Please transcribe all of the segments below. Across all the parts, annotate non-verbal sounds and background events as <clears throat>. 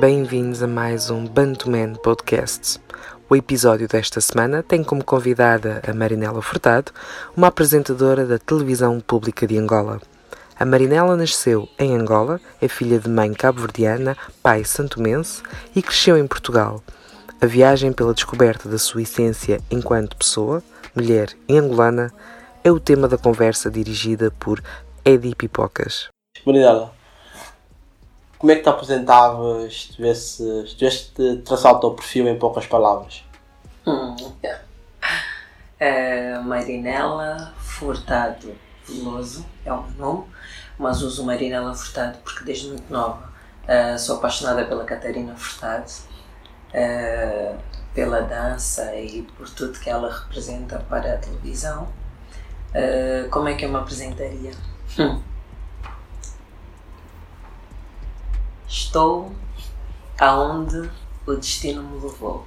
Bem-vindos a mais um Bantuman Podcast. O episódio desta semana tem como convidada a Marinela Furtado, uma apresentadora da televisão pública de Angola. A Marinela nasceu em Angola, é filha de mãe cabo-verdiana, pai santomense e cresceu em Portugal. A viagem pela descoberta da sua essência enquanto pessoa, mulher e angolana, é o tema da conversa dirigida por Eddie Pipocas. Marinela, como é que te apresentavas se tivesse, se tivesse traçado o teu perfil em poucas palavras? Hum. É, Marinela Furtado Veloso é o meu nome, mas uso Marinela Furtado porque desde muito nova uh, sou apaixonada pela Catarina Furtado, uh, pela dança e por tudo que ela representa para a televisão. Uh, como é que eu me apresentaria? Hum. Estou aonde o destino me levou.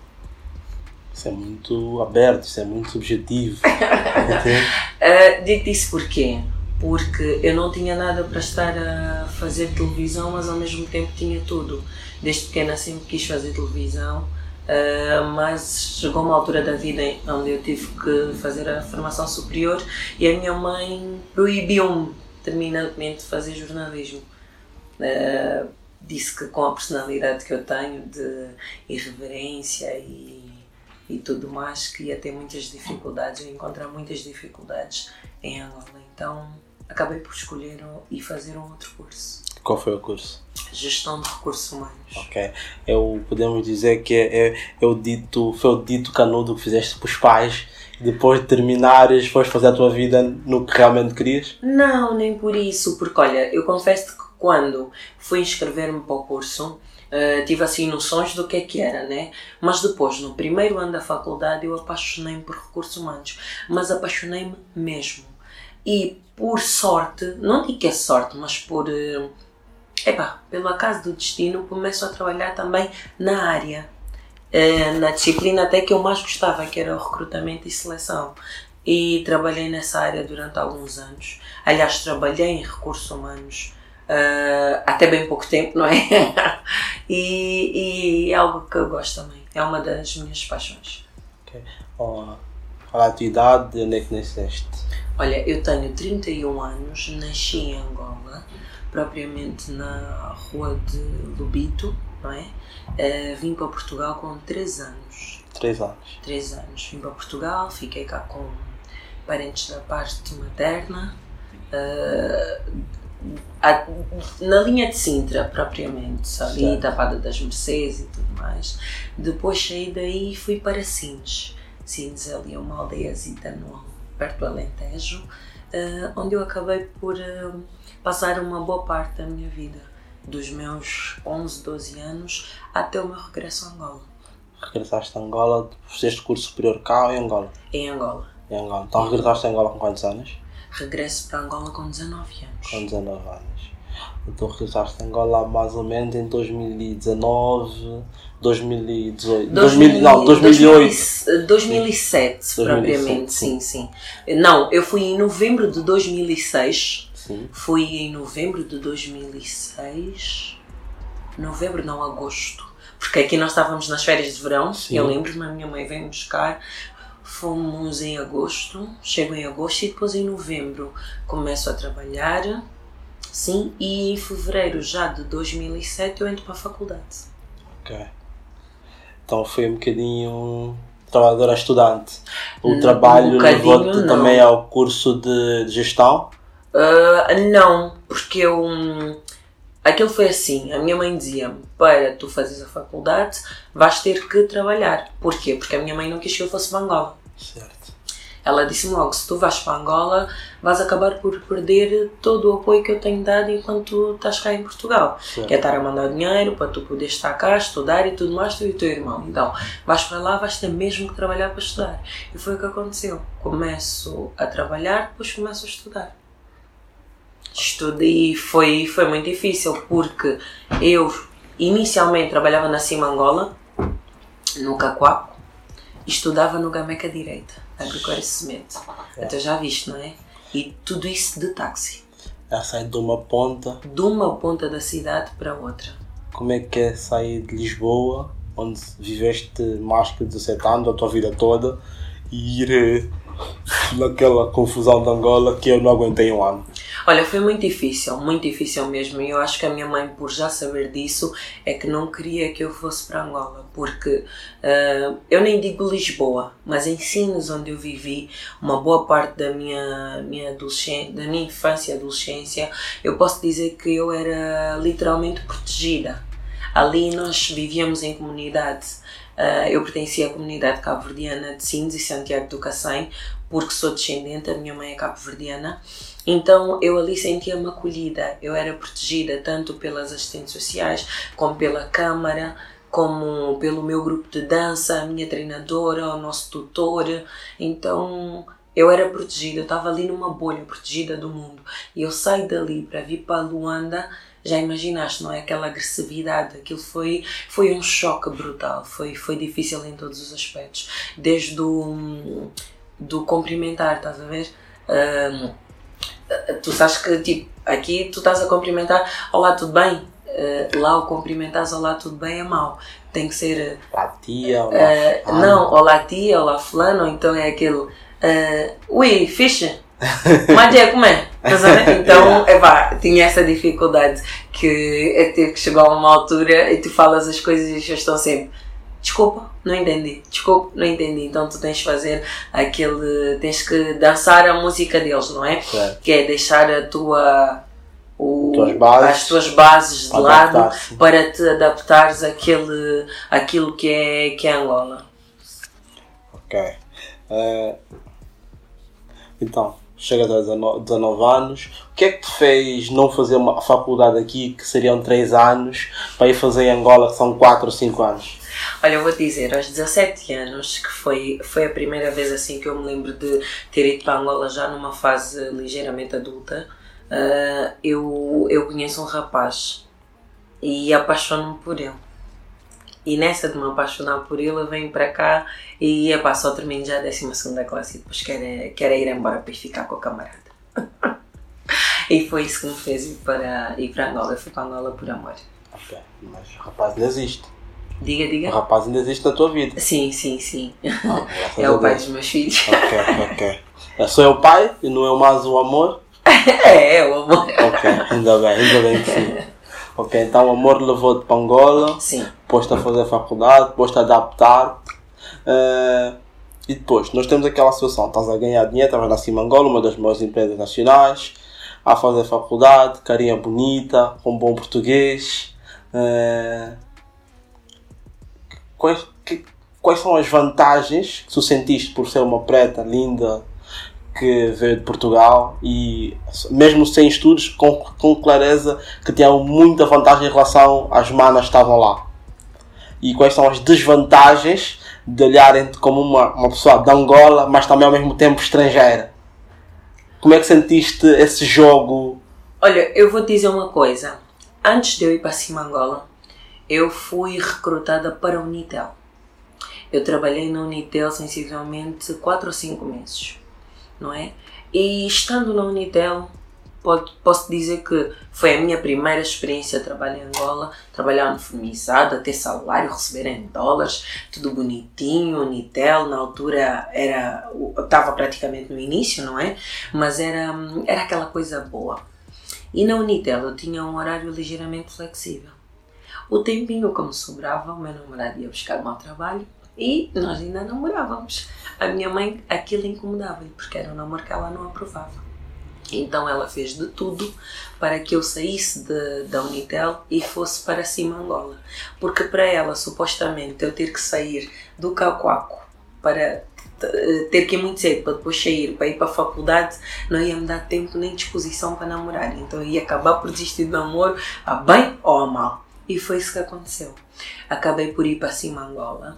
Isso é muito aberto, isso é muito subjetivo. <laughs> uh, digo isso porquê? Porque eu não tinha nada para estar a fazer televisão, mas ao mesmo tempo tinha tudo. Desde pequena sempre quis fazer televisão, uh, mas chegou uma altura da vida onde eu tive que fazer a formação superior e a minha mãe proibiu-me terminantemente de fazer jornalismo. Uh, disse que com a personalidade que eu tenho de irreverência e, e tudo mais que ia ter muitas dificuldades, ia encontrar muitas dificuldades em Angola. Então acabei por escolher e fazer um outro curso. Qual foi o curso? Gestão de recursos humanos. Ok. Eu, podemos dizer que é, é, é o dito, foi o dito canudo que fizeste para os pais depois de terminares, foste fazer a tua vida no que realmente querias? Não, nem por isso, porque olha, eu confesso que quando fui inscrever-me para o curso, uh, tive assim noções do que é que era, né? Mas depois, no primeiro ano da faculdade, eu apaixonei-me por recursos humanos, mas apaixonei-me mesmo. E por sorte, não digo que é sorte, mas por. Uh, epá, pelo acaso do destino, começo a trabalhar também na área. Uh, na disciplina até que eu mais gostava, que era o recrutamento e seleção. E trabalhei nessa área durante alguns anos. Aliás, trabalhei em recursos humanos uh, até bem pouco tempo, não é? <laughs> e, e, é algo que eu gosto também. É uma das minhas paixões. Ok. Oh, a tua idade onde é que nasceste? Olha, eu tenho 31 anos, nasci em Angola, propriamente na rua de Lubito, não é? Uh, vim para Portugal com 3 anos. 3 anos? 3 anos. Vim para Portugal, fiquei cá com parentes da parte materna. Uh, a, na linha de Sintra, propriamente, ali, Tapada das Mercês e tudo mais. Depois saí daí e fui para Sines. Sines ali é uma aldeiazita no, perto do Alentejo, uh, onde eu acabei por uh, passar uma boa parte da minha vida, dos meus 11, 12 anos até o meu regresso a Angola. Regressaste a Angola, fizeste curso superior cá ou em Angola? Em Angola. Em Angola. Então regressaste a Angola com quantos anos? Regresso para Angola com 19 anos. Com 19 anos. Então regressaste a Angola mais ou menos em 2019, 2018, 2000, não, 2008. 2007, propriamente, sim, sim. Não, eu fui em novembro de 2006. Sim. Fui em novembro de 2006. Novembro, não, agosto. Porque aqui nós estávamos nas férias de verão, sim. eu lembro-me, a minha mãe veio buscar Fomos em agosto, chego em agosto e depois em novembro começo a trabalhar, sim, e em fevereiro já de 2007 eu entro para a faculdade. Ok. Então foi um bocadinho trabalhadora estudante. O trabalho um levou-te também ao curso de, gestão? Uh, não, porque eu. Aquilo foi assim, a minha mãe dizia-me, para tu fazeres a faculdade vais ter que trabalhar. Porquê? Porque a minha mãe não quis que eu fosse para Angola. Certo. Ela disse-me logo: se tu vais para Angola, vais acabar por perder todo o apoio que eu tenho dado enquanto estás cá em Portugal. Certo. Que é estar a mandar dinheiro para tu poderes estar cá, estudar e tudo mais, tu e o teu irmão. Então, vais para lá, vais ter mesmo que trabalhar para estudar. E foi o que aconteceu. Começo a trabalhar, depois começo a estudar. Estudei foi, foi muito difícil porque eu inicialmente trabalhava na Cima Angola, no Cacoaco estudava no Gameca Direita, agricultura e cimento. É. Então já viste, não é? E tudo isso de táxi. Já sai de uma ponta. De uma ponta da cidade para outra. como é que é sair de Lisboa, onde viveste mais que 17 anos, a tua vida toda, e ir eh, naquela confusão de Angola que eu não aguentei um ano? Olha, foi muito difícil, muito difícil mesmo. E eu acho que a minha mãe, por já saber disso, é que não queria que eu fosse para Angola, porque uh, eu nem digo Lisboa, mas em Sines, onde eu vivi uma boa parte da minha, minha, adolescência, da minha infância e adolescência, eu posso dizer que eu era literalmente protegida. Ali nós vivíamos em comunidade. Uh, eu pertencia à comunidade cabo-verdiana de Sines e Santiago do Cacém, porque sou descendente, a minha mãe é cabo-verdiana. Então eu ali sentia-me acolhida, eu era protegida tanto pelas assistentes sociais, como pela Câmara, como pelo meu grupo de dança, a minha treinadora, o nosso tutor. Então eu era protegida, eu estava ali numa bolha protegida do mundo. E eu saio dali para vir para Luanda, já imaginaste, não é? Aquela agressividade, aquilo foi, foi um choque brutal, foi, foi difícil em todos os aspectos. Desde o do cumprimentar, estás a ver? Tu sabes que tipo, aqui tu estás a cumprimentar, olá, tudo bem? Uh, lá o cumprimentares olá, tudo bem é mau. Tem que ser. Olá, tia, olá. Uh, não, olá, tia, olá, fulano, então é aquele. Uh, ui, ficha. <laughs> Mas é como é? <laughs> Então, é pá, tinha essa dificuldade que é ter que chegar a uma altura e tu falas as coisas e já estão sempre desculpa, não entendi, desculpa, não entendi. Então tu tens de fazer aquele, tens que dançar a música deles, não é? Certo. Que é deixar a tua, o, Tuas bases, as tuas bases de lado para te adaptares àquele, àquilo que é, que é Angola. Ok. Eh, então, chegas a 19 19 anos. O que é que te fez não fazer uma faculdade aqui, que seriam 3 anos, para ir fazer em Angola, que são 4 ou 5 anos? Olha, eu vou dizer, aos 17 anos, que foi, foi a primeira vez assim que eu me lembro de ter ido para Angola já numa fase ligeiramente adulta, uh, eu, eu conheço um rapaz e apaixono-me por ele. E nessa de me apaixonar por ele, eu venho para cá e epá, só termino já a 12 classe e depois quero, quero ir embora para ir ficar com a camarada. <laughs> e foi isso que me fez ir para, ir para Angola. Eu fui para Angola por amor. Ok, mas rapaz ainda existe. Diga, O diga. rapaz ainda existe na tua vida. Sim, sim, sim. Ah, <laughs> É o pai dos meus filhos. Ok, ok. É só o pai e não é mais o amor? <laughs> É, é o amor. Ok, ainda bem, ainda bem que sim. Ok, então o amor levou-te para Angola, Sim. pôs-te a fazer faculdade, pôs-te a adaptar. eh, e depois, nós temos aquela situação, estás a ganhar dinheiro, estavas na Cima Angola, uma das maiores empresas nacionais, a fazer faculdade, carinha bonita, com bom português. eh, quais, que- quais são as vantagens que tu sentiste por ser uma preta linda que veio de Portugal e mesmo sem estudos com, com clareza que tinha muita vantagem em relação às manas que estavam lá? E quais são as desvantagens de olharem-te como uma, uma pessoa de Angola mas também ao mesmo tempo estrangeira? Como é que sentiste esse jogo? Olha, eu vou te dizer uma coisa. Antes de eu ir para Cima Angola, eu fui recrutada para a Unitel. Eu trabalhei na Unitel sensivelmente 4 ou 5 meses, não é? E estando na Unitel, posso dizer que foi a minha primeira experiência de trabalho em Angola, trabalhar uniformizada, ter salário, receber em dólares, tudo bonitinho, Unitel, na altura era, estava praticamente no início, não é? Mas era, era aquela coisa boa. E na Unitel eu tinha um horário ligeiramente flexível. O tempinho me sobrava, o meu namorado ia buscar o meu trabalho e nós ainda namorávamos. A minha mãe, aquilo incomodava-lhe, porque era um namoro que ela não aprovava. Então ela fez de tudo para que eu saísse de, da Unitel e fosse para cima Angola. Porque para ela, supostamente, eu ter que sair do Cauquaco para t- ter que ir muito cedo para depois sair, para ir para a faculdade, não ia me dar tempo nem disposição para namorar. Então eu ia acabar por desistir do namoro, a bem ou a mal. E foi isso que aconteceu. Acabei por ir para cima Angola,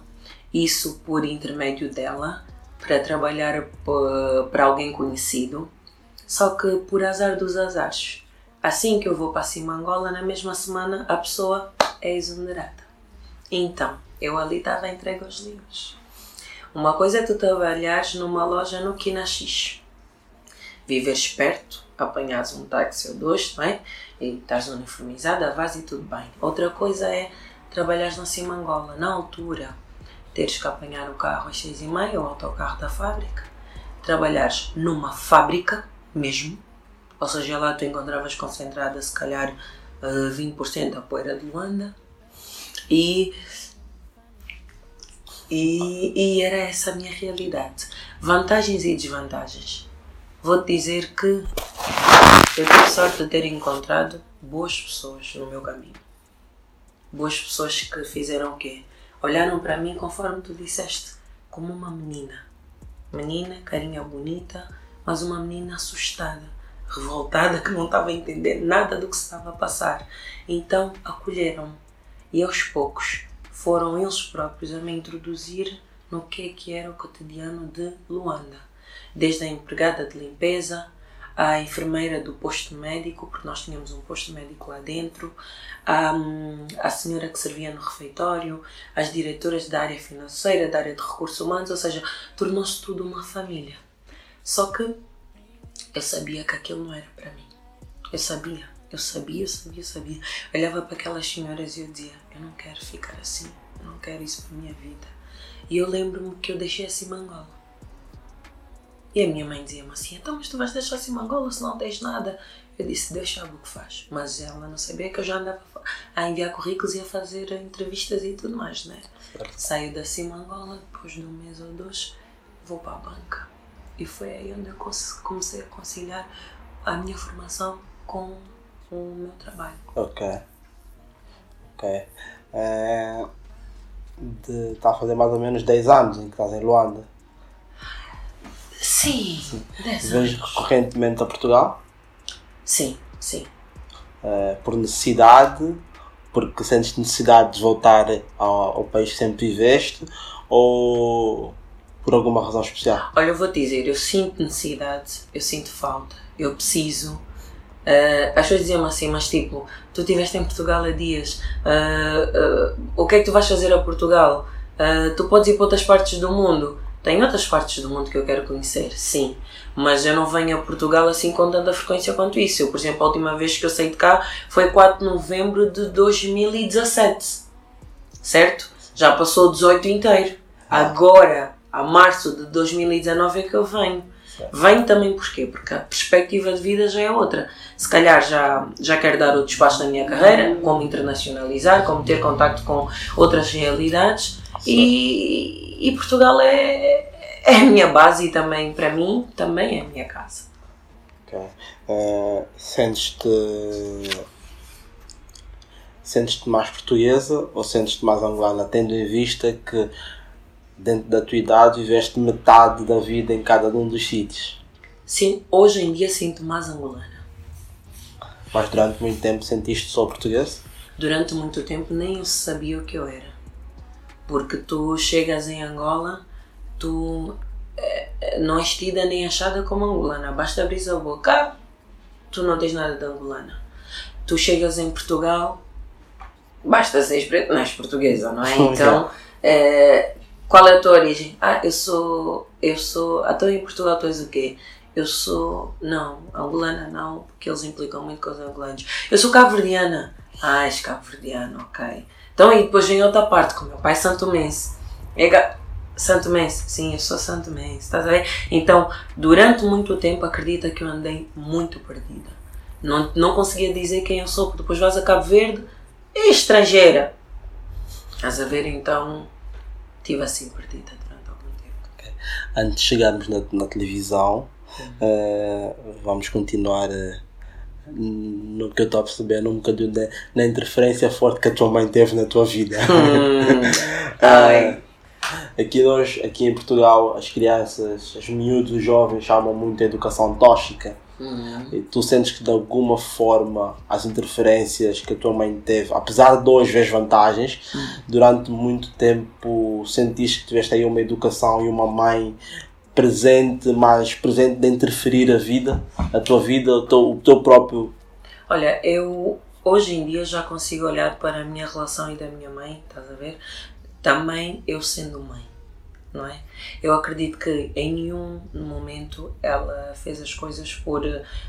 isso por intermédio dela, para trabalhar p- para alguém conhecido. Só que por azar dos azares, assim que eu vou para cima Angola, na mesma semana a pessoa é exonerada. Então, eu ali estava entregue aos livros. Uma coisa é tu trabalhares numa loja no Kinaxix. viveres perto, apanhares um táxi ou dois, não é? Estás uniformizada, vais e tudo bem. Outra coisa é trabalhares na Simangola, na altura, teres que apanhar o carro às seis e meia, o autocarro da fábrica, trabalhares numa fábrica mesmo, ou seja, lá tu encontravas concentrada se calhar 20% da poeira de Luanda e, e, e era essa a minha realidade. Vantagens e desvantagens. Vou-te dizer que eu tive sorte de ter encontrado boas pessoas no meu caminho. Boas pessoas que fizeram o quê? Olharam para mim conforme tu disseste, como uma menina. Menina, carinha bonita, mas uma menina assustada, revoltada, que não estava a entender nada do que se estava a passar. Então acolheram-me e aos poucos foram eles próprios a me introduzir no que é que era o cotidiano de Luanda. Desde a empregada de limpeza, a enfermeira do posto médico, porque nós tínhamos um posto médico lá dentro, a, a senhora que servia no refeitório, as diretoras da área financeira, da área de recursos humanos, ou seja, tornou-se tudo uma família. Só que eu sabia que aquilo não era para mim. Eu sabia, eu sabia, eu sabia, eu sabia. Eu olhava para aquelas senhoras e eu dizia: Eu não quero ficar assim, eu não quero isso para minha vida. E eu lembro-me que eu deixei assim Mangola. E a minha mãe dizia-me assim: Então, mas tu vais deixar assim Mangola se não tens nada? Eu disse: Deixa o que faz. Mas ela não sabia que eu já andava a enviar currículos e a fazer entrevistas e tudo mais, né? Saio da Simangola, depois de um mês ou dois, vou para a banca. E foi aí onde eu comecei a conciliar a minha formação com o meu trabalho. Ok. Ok. É, de, está a fazer mais ou menos 10 anos em que estás em Luanda. Sim, sim. 10 Vens recorrentemente a Portugal? Sim, sim. É, por necessidade, porque sentes necessidade de voltar ao, ao país que sempre viveste, ou por alguma razão especial? Olha, eu vou te dizer, eu sinto necessidade, eu sinto falta, eu preciso. Uh, as pessoas diziam assim, mas tipo, tu estiveste em Portugal há dias, uh, uh, o que é que tu vais fazer a Portugal? tu podes ir para outras partes do mundo. Tem outras partes do mundo que eu quero conhecer, sim, mas eu não venho a Portugal assim com tanta frequência quanto isso. Eu, por exemplo, a última vez que eu saí de cá foi 4 de novembro de 2017, certo? Já passou o 18 inteiro. Agora, a março de 2019 é que eu venho. Venho também porquê? Porque a perspectiva de vida já é outra. Se calhar já, já quero dar outro espaço na minha carreira, como internacionalizar, como ter contacto com outras realidades. E, e Portugal é, é a minha base e também, para mim, também é a minha casa. Ok. Uh, sentes-te. Sentes-te mais portuguesa ou sentes-te mais angolana, tendo em vista que dentro da tua idade, viveste metade da vida em cada um dos sítios. Sim, hoje em dia sinto mais angolana. Mas durante muito tempo sentiste só português? Durante muito tempo nem eu sabia o que eu era. Porque tu chegas em Angola, tu é, não és tida nem achada como angolana. Basta abrir a boca, tu não tens nada de angolana. Tu chegas em Portugal, basta ser preto, não és portuguesa, não é? <laughs> Então, é, qual é a tua origem? Ah, eu sou. Eu sou. Estou em Portugal, tu és o quê? Eu sou. Não, angolana não, porque eles implicam muito com os angolanos. Eu sou cabo-verdiana. Ah, és cabo-verdiano, ok. Então, e depois vem outra parte, com o meu pai é Santo Mense. É Santo Mense, sim, eu sou Santo Mense, estás a ver? Então, durante muito tempo, acredita que eu andei muito perdida. Não, não conseguia dizer quem eu sou, porque depois vais a Cabo Verde, é estrangeira. Estás a ver? Então, estive assim perdida durante algum tempo. Okay. Antes de chegarmos na, na televisão, uh, vamos continuar uh, no que eu estou a perceber, um bocadinho da, na interferência forte que a tua mãe teve na tua vida. Hum. <laughs> uh, aqui nós, aqui em Portugal, as crianças, os miúdos, os jovens chamam muito a educação tóxica Uhum. E tu sentes que de alguma forma as interferências que a tua mãe teve, apesar de hoje ver vantagens, uhum. durante muito tempo sentiste que tiveste aí uma educação e uma mãe presente, mais presente de interferir a vida, a tua vida, o teu, o teu próprio. Olha, eu hoje em dia já consigo olhar para a minha relação e da minha mãe, estás a ver? Também eu sendo mãe não é? Eu acredito que em nenhum momento ela fez as coisas por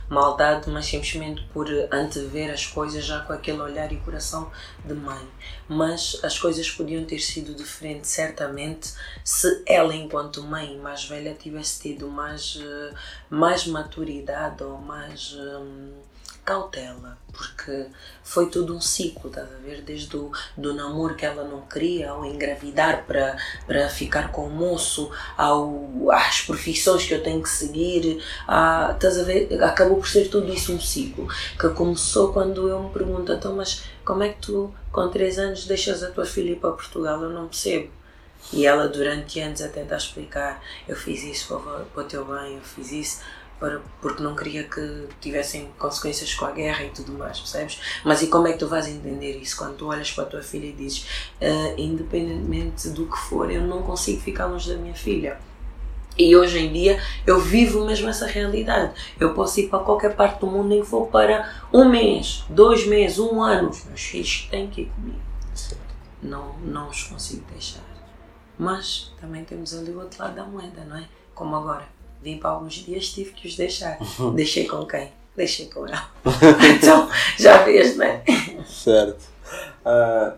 maldade, mas simplesmente por antever as coisas já com aquele olhar e coração de mãe. Mas as coisas podiam ter sido diferentes, certamente, se ela, enquanto mãe mais velha, tivesse tido mais, eh, mais maturidade ou mais. Hum, cautela, porque foi tudo um ciclo, estás a ver? Desde o do namoro que ela não queria, ao engravidar para, para ficar com o moço, ao, às profissões que eu tenho que seguir, a, estás a ver? Acabou por ser tudo isso um ciclo, que começou quando eu me pergunto, então, mas como é que tu, com 3 anos, deixas a tua filha ir para Portugal? Eu não percebo. E ela, durante anos, a tentar explicar: eu fiz isso para o teu bem, eu fiz isso para, porque não queria que tivessem consequências com a guerra e tudo mais, percebes? Mas e como é que tu vais entender isso quando tu olhas para a tua filha e dizes, uh, independentemente do que for, eu não consigo ficar longe da minha filha? E hoje em dia eu vivo mesmo essa realidade. Eu posso ir para qualquer parte do mundo, nem que for para um mês, dois meses, um ano. Os meus filhos têm que ir comigo. Não, não os consigo deixar. Mas também temos ali o outro lado da moeda, não é? Como agora Vim para alguns dias, tive que os deixar. Deixei com quem? Deixei com ela. <laughs> então, já vês, não é? Certo. Uh,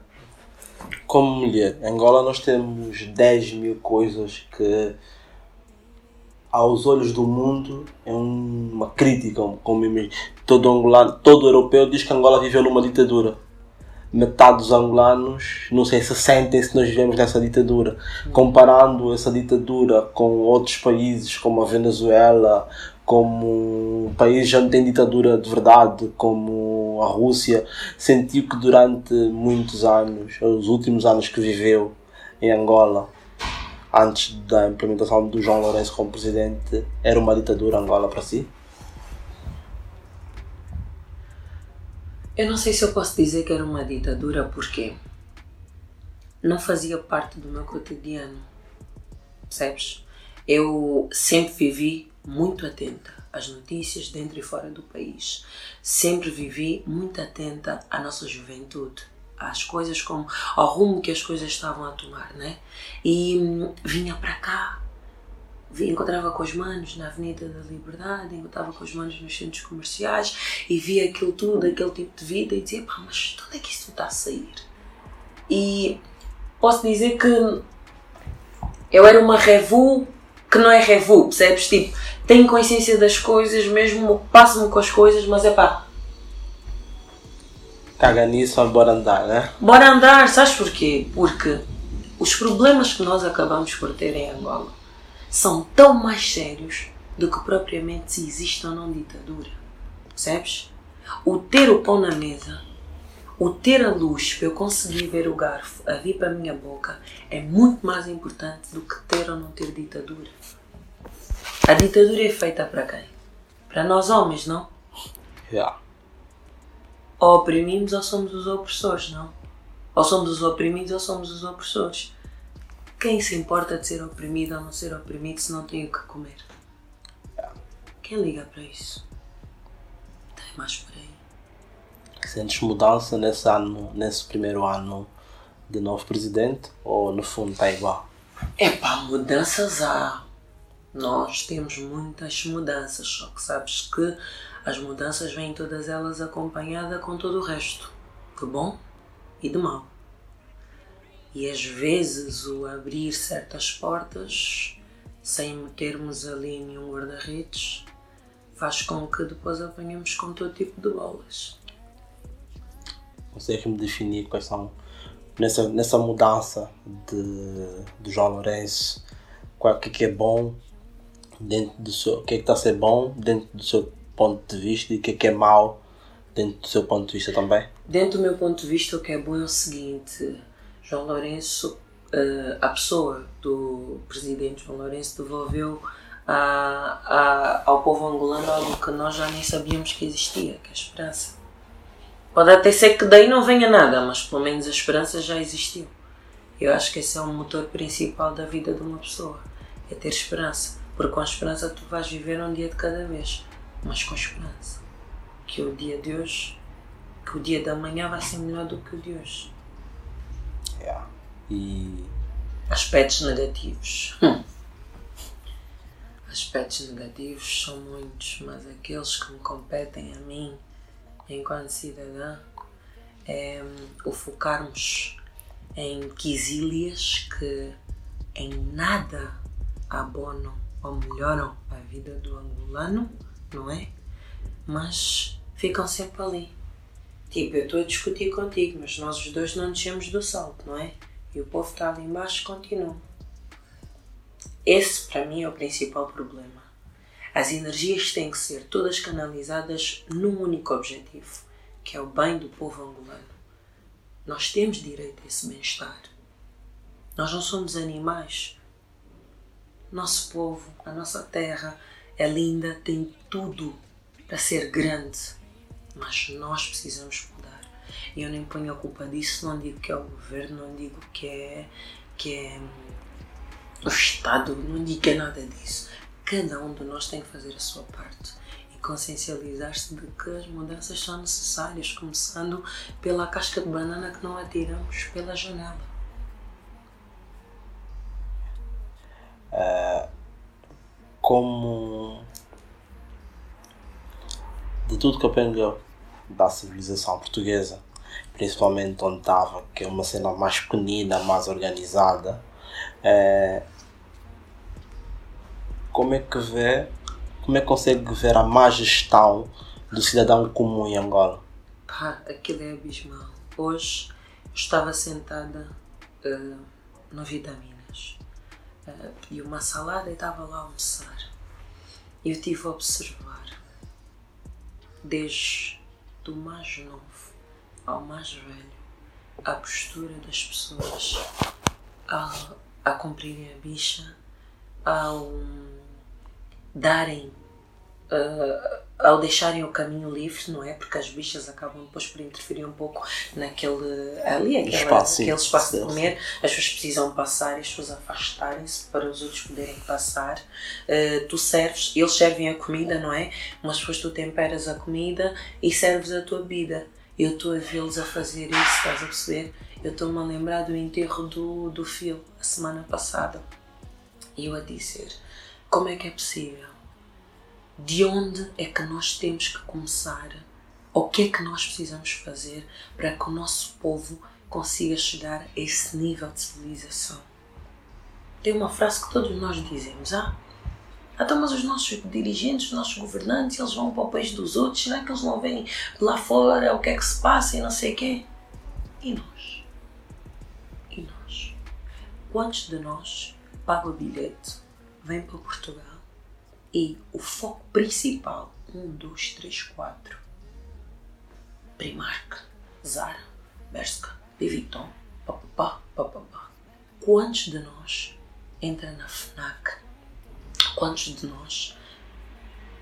como mulher, em Angola nós temos 10 mil coisas que aos olhos do mundo é uma crítica, como todo angolano, todo europeu diz que Angola viveu numa ditadura metade dos angolanos, não sei se sentem se nós vivemos nessa ditadura. Comparando essa ditadura com outros países como a Venezuela, como um país já não tem ditadura de verdade, como a Rússia, sentiu que durante muitos anos, os últimos anos que viveu em Angola, antes da implementação do João Lourenço como presidente, era uma ditadura Angola para si? Eu não sei se eu posso dizer que era uma ditadura porque não fazia parte do meu cotidiano. Percebes? Eu sempre vivi muito atenta às notícias dentro e fora do país. Sempre vivi muito atenta à nossa juventude, às coisas como ao rumo que as coisas estavam a tomar, né? E hum, vinha para cá encontrava com os manos na Avenida da Liberdade, encontrava com os manos nos centros comerciais e via aquilo tudo, aquele tipo de vida e dizia, pá, mas de onde é que isto está a sair? E posso dizer que eu era uma revu que não é revu, percebes? Tipo, tenho consciência das coisas, mesmo passo-me com as coisas, mas é pá. Caga nisso, bora andar, né? Bora andar, sabes porquê? Porque os problemas que nós acabamos por ter em Angola são tão mais sérios do que propriamente se existe ou não ditadura. Percebes? O ter o pão na mesa, o ter a luz para eu conseguir ver o garfo a vir para a minha boca é muito mais importante do que ter ou não ter ditadura. A ditadura é feita para quem? Para nós homens, não? Yeah. Ou oprimimos ou somos os opressores, não? Ou somos os oprimidos ou somos os opressores. Quem se importa de ser oprimido ou não ser oprimido se não tem o que comer? Quem liga para isso? Tem mais por aí. Sentes mudança nesse ano, nesse primeiro ano de novo presidente ou no fundo está igual? É pá, mudanças há. Nós temos muitas mudanças, só que sabes que as mudanças vêm todas elas acompanhadas com todo o resto, de bom e de mau. E às vezes o abrir certas portas sem metermos ali nenhum guarda-redes faz com que depois apanhemos com todo tipo de bolas. Consegue-me definir quais são, nessa, nessa mudança de, de João Lourenço, qual, o que é, que é bom dentro do seu, o que é que está a ser bom dentro do seu ponto de vista e o que é que é mau dentro do seu ponto de vista também? Dentro do meu ponto de vista o que é bom é o seguinte, João Lourenço, uh, a pessoa do presidente João Lourenço devolveu a, a, ao povo angolano algo que nós já nem sabíamos que existia, que é a esperança. Pode até ser que daí não venha nada, mas pelo menos a esperança já existiu. Eu acho que esse é o motor principal da vida de uma pessoa, é ter esperança. Porque com a esperança tu vais viver um dia de cada vez, mas com esperança. Que o dia de hoje, que o dia da manhã vai ser melhor do que o de hoje. Yeah. E Aspectos negativos. Hum. Aspectos negativos são muitos, mas aqueles que me competem a mim, enquanto cidadã, é hum, o focarmos em quisílias que em nada abonam ou melhoram a vida do angolano, não é? Mas ficam sempre ali. Tipo, eu estou a discutir contigo, mas nós os dois não descemos do salto, não é? E o povo está ali embaixo continua. Esse, para mim, é o principal problema. As energias têm que ser todas canalizadas num único objetivo, que é o bem do povo angolano. Nós temos direito a esse bem-estar. Nós não somos animais. Nosso povo, a nossa terra é linda, tem tudo para ser grande, mas nós precisamos mudar. E eu nem ponho a culpa disso, não digo que é o governo, não digo que é, que é o Estado, não digo que é nada disso. Cada um de nós tem que fazer a sua parte e consciencializar-se de que as mudanças são necessárias, começando pela casca de banana que não atiramos pela janela. Uh, como de tudo que aprendeu da civilização portuguesa, principalmente onde estava, que é uma cena mais pequenina, mais organizada, é, como é que vê, como é que consegue ver a má gestão do cidadão comum em Angola? Pá, aquilo é abismal. Hoje estava sentada uh, no Vitaminas, uh, uma salada e estava lá a almoçar. Eu tive a observar desde do mais novo ao mais velho, a postura das pessoas ao, a cumprirem a bicha, ao darem, uh, ao deixarem o caminho livre, não é? Porque as bichas acabam depois por interferir um pouco naquele ali, aquela, espaço, aquele espaço de comer. As pessoas precisam passar e as pessoas afastarem-se para os outros poderem passar. Uh, tu serves, eles servem a comida, não é? Mas depois tu temperas a comida e serves a tua bebida. Eu estou a vê-los a fazer isso, estás a perceber? Eu estou-me a lembrar do enterro do, do Phil, a semana passada. E eu a dizer: como é que é possível? De onde é que nós temos que começar, o que é que nós precisamos fazer para que o nosso povo consiga chegar a esse nível de civilização. Tem uma frase que todos nós dizemos, ah, então, mas os nossos dirigentes, os nossos governantes, eles vão para o país dos outros, será que eles não veem lá fora o que é que se passa e não sei o quê? E nós? E nós? Quantos de nós pagam o bilhete, vêm para Portugal e o foco principal, um, dois, três, quatro, Primark, Zara, Bershka, Louis papapá, papapá. Quantos de nós entra na FNAC? Quantos de nós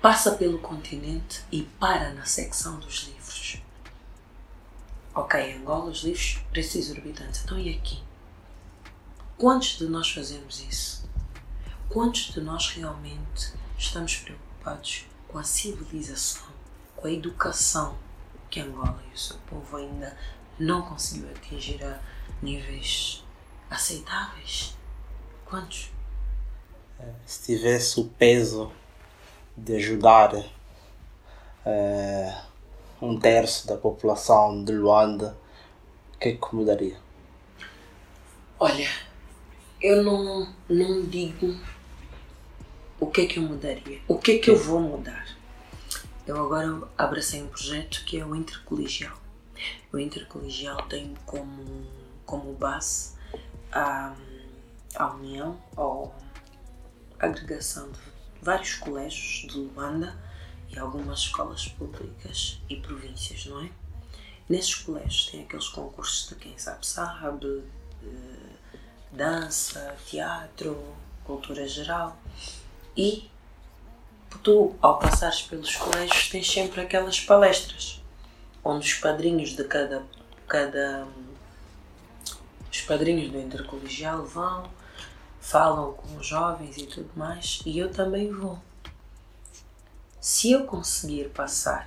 passa pelo continente e para na secção dos livros? Ok, Angola, os livros, preços exorbitantes. Então e aqui? Quantos de nós fazemos isso? Quantos de nós realmente estamos preocupados com a civilização, com a educação que Angola e o seu povo ainda não conseguiu atingir a níveis aceitáveis. Quantos? É, se tivesse o peso de ajudar é, um terço da população de Luanda, o que é que mudaria? Olha, eu não, não digo o que é que eu mudaria? O que é que eu vou mudar? Eu agora abracei um projeto que é o intercolegial. O intercolegial tem como, como base a, a união ou agregação de vários colégios de Luanda e algumas escolas públicas e províncias, não é? Nesses colégios tem aqueles concursos de quem sabe sabe, dança, teatro, cultura geral e tu, ao passares pelos colégios, tens sempre aquelas palestras onde os padrinhos de cada. cada os padrinhos do intercolegial vão, falam com os jovens e tudo mais, e eu também vou. Se eu conseguir passar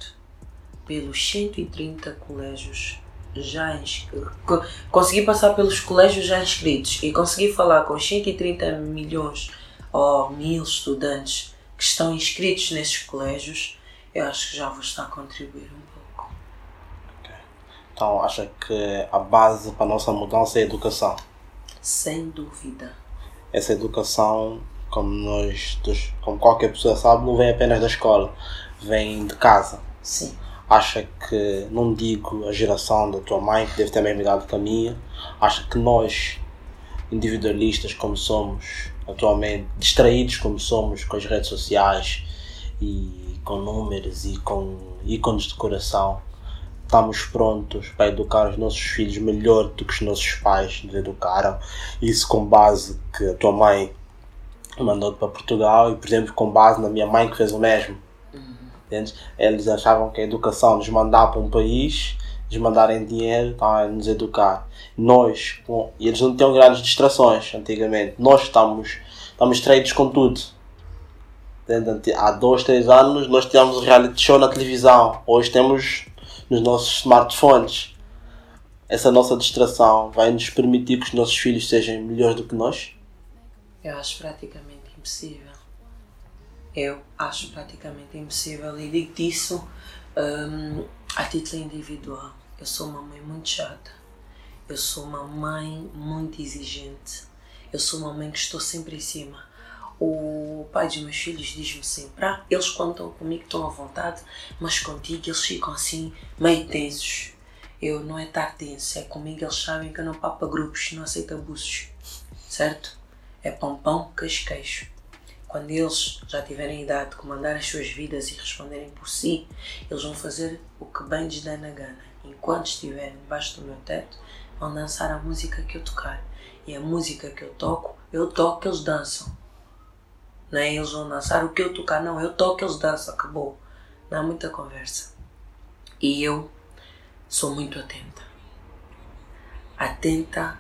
pelos 130 colégios já inscritos. Consegui passar pelos colégios já inscritos e consegui falar com os 130 milhões ou mil estudantes que estão inscritos nesses colégios, eu acho que já vou estar a contribuir um pouco. Okay. Então, acha que a base para a nossa mudança é a educação? Sem dúvida. Essa educação, como nós, como qualquer pessoa sabe, não vem apenas da escola, vem de casa. Sim acha que, não digo a geração da tua mãe, que deve ter a mesma idade que a minha, acha que nós, individualistas como somos atualmente, distraídos como somos com as redes sociais e com números e com ícones de coração, estamos prontos para educar os nossos filhos melhor do que os nossos pais nos educaram. Isso com base que a tua mãe mandou-te para Portugal e, por exemplo, com base na minha mãe que fez o mesmo Entendes? Eles achavam que a educação nos mandar para um país, nos mandarem dinheiro, tá, nos educar. Nós, bom, e eles não tinham grandes distrações antigamente. Nós estamos, estamos distraídos com tudo. Há dois, três anos nós tínhamos reality show na televisão. Hoje temos nos nossos smartphones. Essa nossa distração vai nos permitir que os nossos filhos sejam melhores do que nós? Eu acho praticamente impossível eu acho praticamente impossível e digo isso um, a título individual. Eu sou uma mãe muito chata, eu sou uma mãe muito exigente, eu sou uma mãe que estou sempre em cima. O pai dos meus filhos diz-me sempre: ah, eles quando estão comigo estão à vontade, mas contigo eles ficam assim meio tensos. Eu não é estar tenso, é comigo eles sabem que eu não papo grupos, não aceito abusos, certo? É pão pão, queijo queijo. Quando eles já tiverem idade de comandar as suas vidas e responderem por si, eles vão fazer o que bem lhes dá na gana. Enquanto estiverem debaixo do meu teto, vão dançar a música que eu tocar. E a música que eu toco, eu toco, eles dançam. Não é eles vão dançar o que eu tocar, não. Eu toco, eles dançam. Acabou. Não há muita conversa. E eu sou muito atenta. Atenta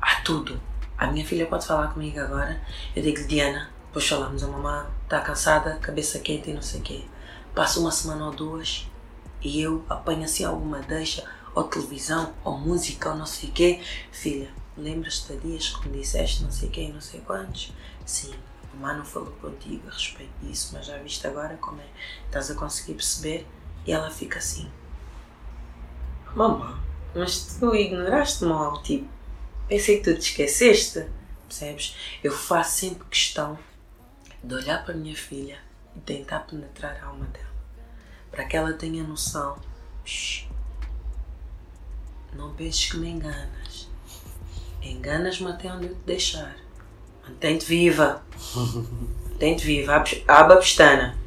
a tudo a minha filha pode falar comigo agora. Eu digo, Diana, depois falamos, a mamãe está cansada, cabeça quente e não sei o quê. Passa uma semana ou duas e eu apanho assim alguma deixa, ou televisão, ou música, ou não sei o quê. Filha, lembras-te de dias que me disseste não sei e não sei quantos? Sim, mamãe não falou contigo a respeito disso, mas já viste agora como é? Estás a conseguir perceber? E ela fica assim. Mamãe, mas tu ignoraste-me ao tipo Pensei que tu te esqueceste, percebes? Eu faço sempre questão de olhar para a minha filha e tentar penetrar a alma dela. Para que ela tenha noção. Shh, não penses que me enganas. Enganas-me até onde eu te deixar. Mantém-te viva. <laughs> Mantém-te viva. Aba pestana.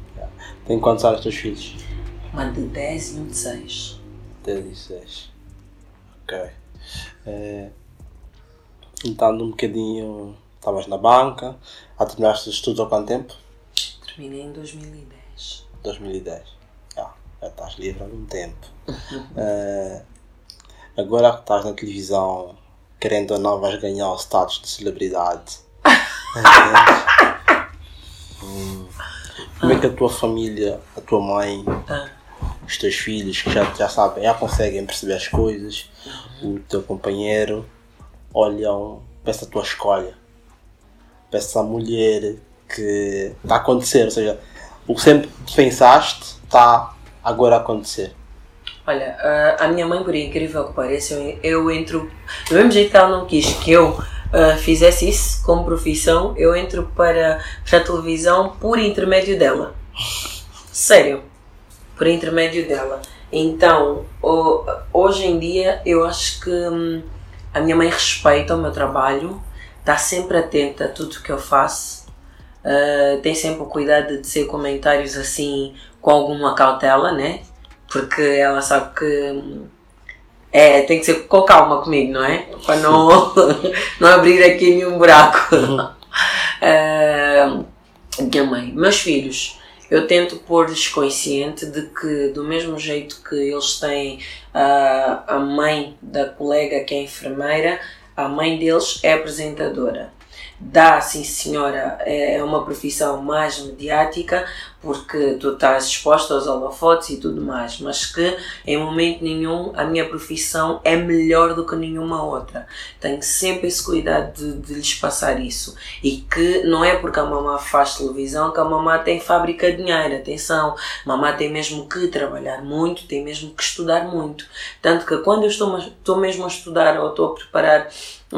Tem quantos anos teus filhos? Uma de 10 e um de 6. 10 e 6. Ok. É, tentando um bocadinho. Estavas na banca, a terminaste os estudos há quanto tempo? Terminei em 2010. 2010. Já estás livre há algum tempo. uh, <laughs> agora que estás na televisão, querendo ou não, vais ganhar o status de celebridade. hum. <laughs> Como é que a tua família, a tua mãe, ah. os teus filhos, que já, já sabem, já conseguem perceber as coisas, o teu companheiro, olham para essa tua escolha, para essa mulher que está a acontecer, ou seja, o que sempre pensaste está agora acontecer. Olha, a minha mãe, por incrível que pareça, eu, entro. Do mesmo jeito que ela não quis que eu uh, fizesse isso como profissão, eu entro para, para a televisão por intermédio dela. Sério, por intermédio dela. Então, hoje em dia, eu acho que. Hum, a minha mãe respeita o meu trabalho, está sempre atenta a tudo que eu faço, uh, tem sempre o cuidado de dizer comentários assim com alguma cautela, né? Porque ela sabe que é, tem que ser com calma comigo, não é? Para não, <laughs> não abrir aqui nenhum buraco. uh, <laughs> minha mãe, meus filhos eu tento pôr-lhes consciente de que, do mesmo jeito que eles têm uh, a mãe da colega que é enfermeira, a mãe deles é apresentadora. Dá, sim senhora, é uma profissão mais mediática, porque tu estás exposta aos holofotes e tudo mais, mas que em momento nenhum a minha profissão é melhor do que nenhuma outra. Tenho sempre esse cuidado de, de lhes passar isso. E que não é porque a mamá faz televisão que a mamá tem fábrica de dinheiro. Atenção, mamá tem mesmo que trabalhar muito, tem mesmo que estudar muito. Tanto que quando eu estou, estou mesmo a estudar ou estou a preparar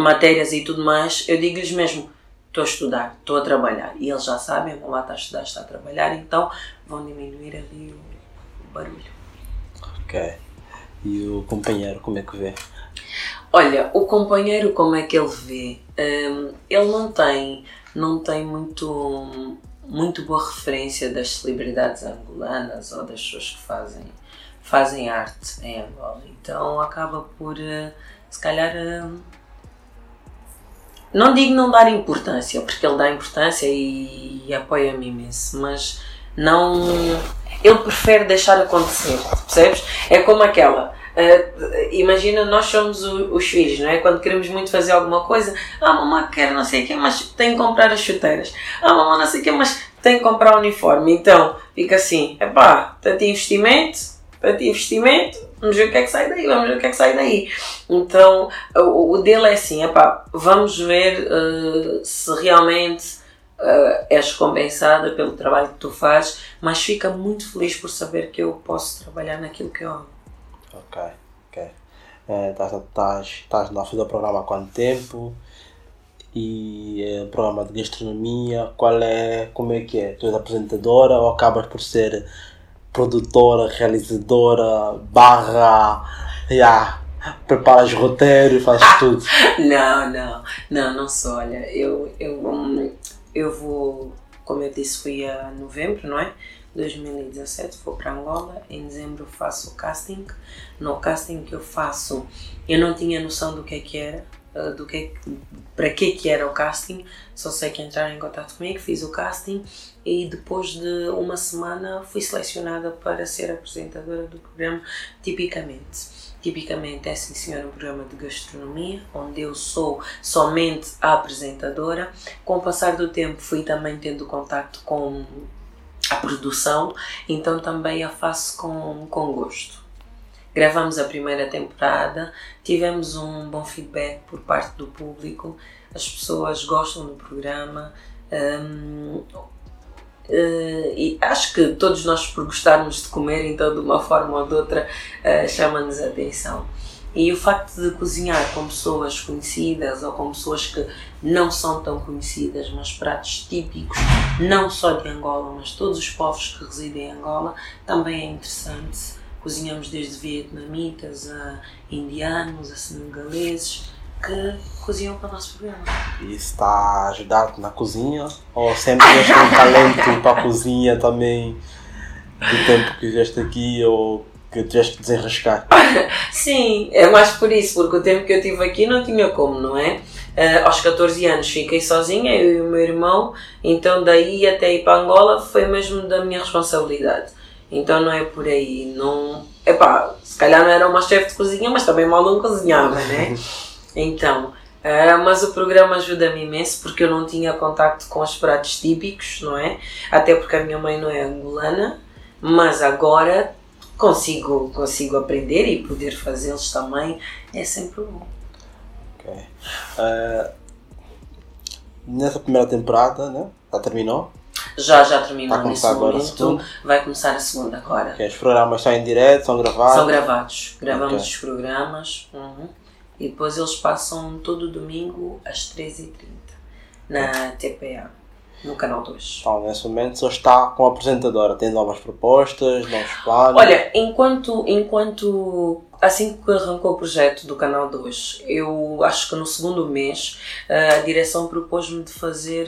matérias e tudo mais, eu digo-lhes mesmo estou a estudar, estou a trabalhar. E eles já sabem, a mamá está a estudar, está a trabalhar, então vão diminuir ali o, barulho. Ok. E o companheiro, como é que vê? Olha, o companheiro, como é que ele vê? Um, ele não tem, não tem muito, muito boa referência das celebridades angolanas ou das pessoas que fazem, fazem arte em Angola. Então acaba por, uh, se calhar, uh, não digo não dar importância, porque ele dá importância e, e apoia-me imenso, mas não. Ele prefere deixar acontecer, percebes? É como aquela. Uh, imagina, nós somos o, os filhos, não é? Quando queremos muito fazer alguma coisa, ah, mamãe quer não sei o quê, mas tem que comprar as chuteiras. Ah, mamãe não sei o quê, mas tem que comprar o uniforme. Então, fica assim, epá, tanto investimento, tanto investimento, vamos ver o que é sai daí, vamos ver o que é que sai daí. Então, o, o dele é assim, epá, vamos ver uh, se realmente uh, és compensada pelo trabalho que tu fazes, mas fica muito feliz por saber que eu posso trabalhar naquilo que eu amo. Ok, ok. Estás na fila do programa há quanto tempo? E é um programa de gastronomia, qual é, como é que é? Tu és apresentadora ou acabas por ser produtora, realizadora, barra, yeah, preparas roteiro, fazes tudo. não, não, não, não sou. Olha, eu, eu, eu vou, como eu disse, fui a novembro, não é? 2017 vou para Angola, em dezembro faço o casting. No casting que eu faço, eu não tinha noção do que é que era, eh, do que, é para que que era o casting, só sei que entraram em contato comigo, fiz o casting e depois de uma semana fui selecionada para ser apresentadora do programa Tipicamente. Tipicamente é sim senhor um programa de gastronomia, onde eu sou somente a apresentadora. Com o passar do tempo fui também tendo contato com a produção, então também a faço com, com gosto. Gravamos a primeira temporada, tivemos um bom feedback por parte do público, as pessoas gostam do programa. Um, Uh, e acho que todos nós, por gostarmos de comer, então de uma forma ou de outra, uh, chama-nos a atenção. E o facto de cozinhar com pessoas conhecidas ou com pessoas que não são tão conhecidas, mas pratos típicos, não só de Angola, mas todos os povos que residem em Angola, também é interessante cozinhamos desde vietnamitas a indianos, a senegaleses que cozinham para o nosso programa. E está a ajudar-te na cozinha? Ou sempre tens um talento para a cozinha também do tempo que viveste aqui ou que tiveste que desenrascar? <laughs> Sim, é mais por isso, porque o tempo que eu tive aqui não tinha como, não é? Uh, aos 14 anos fiquei sozinha, eu e o meu irmão, então daí até ir para Angola foi mesmo da minha responsabilidade. Então não é por aí. Não, epá, se calhar não era uma chefe de cozinha, mas também mal não cozinhava, né? <laughs> Então, uh, mas o programa ajuda-me imenso porque eu não tinha contacto com os pratos típicos, não é? Até porque a minha mãe não é angolana, mas agora consigo, consigo aprender e poder fazê-los também é sempre bom. Ok. Uh, nessa primeira temporada, né? Já terminou? Já, já terminou nesse momento. Vai começar a segunda agora. Okay, os programas estão em direto, são gravados? São gravados. Gravamos okay. os programas uhum. e depois eles passam todo domingo às 13h30 na TPA no canal 2. Então, nesse momento só está com a apresentadora, tem novas propostas, novos planos? Olha, enquanto, enquanto assim que arrancou o projeto do canal 2, eu acho que no segundo mês a direção propôs-me de fazer,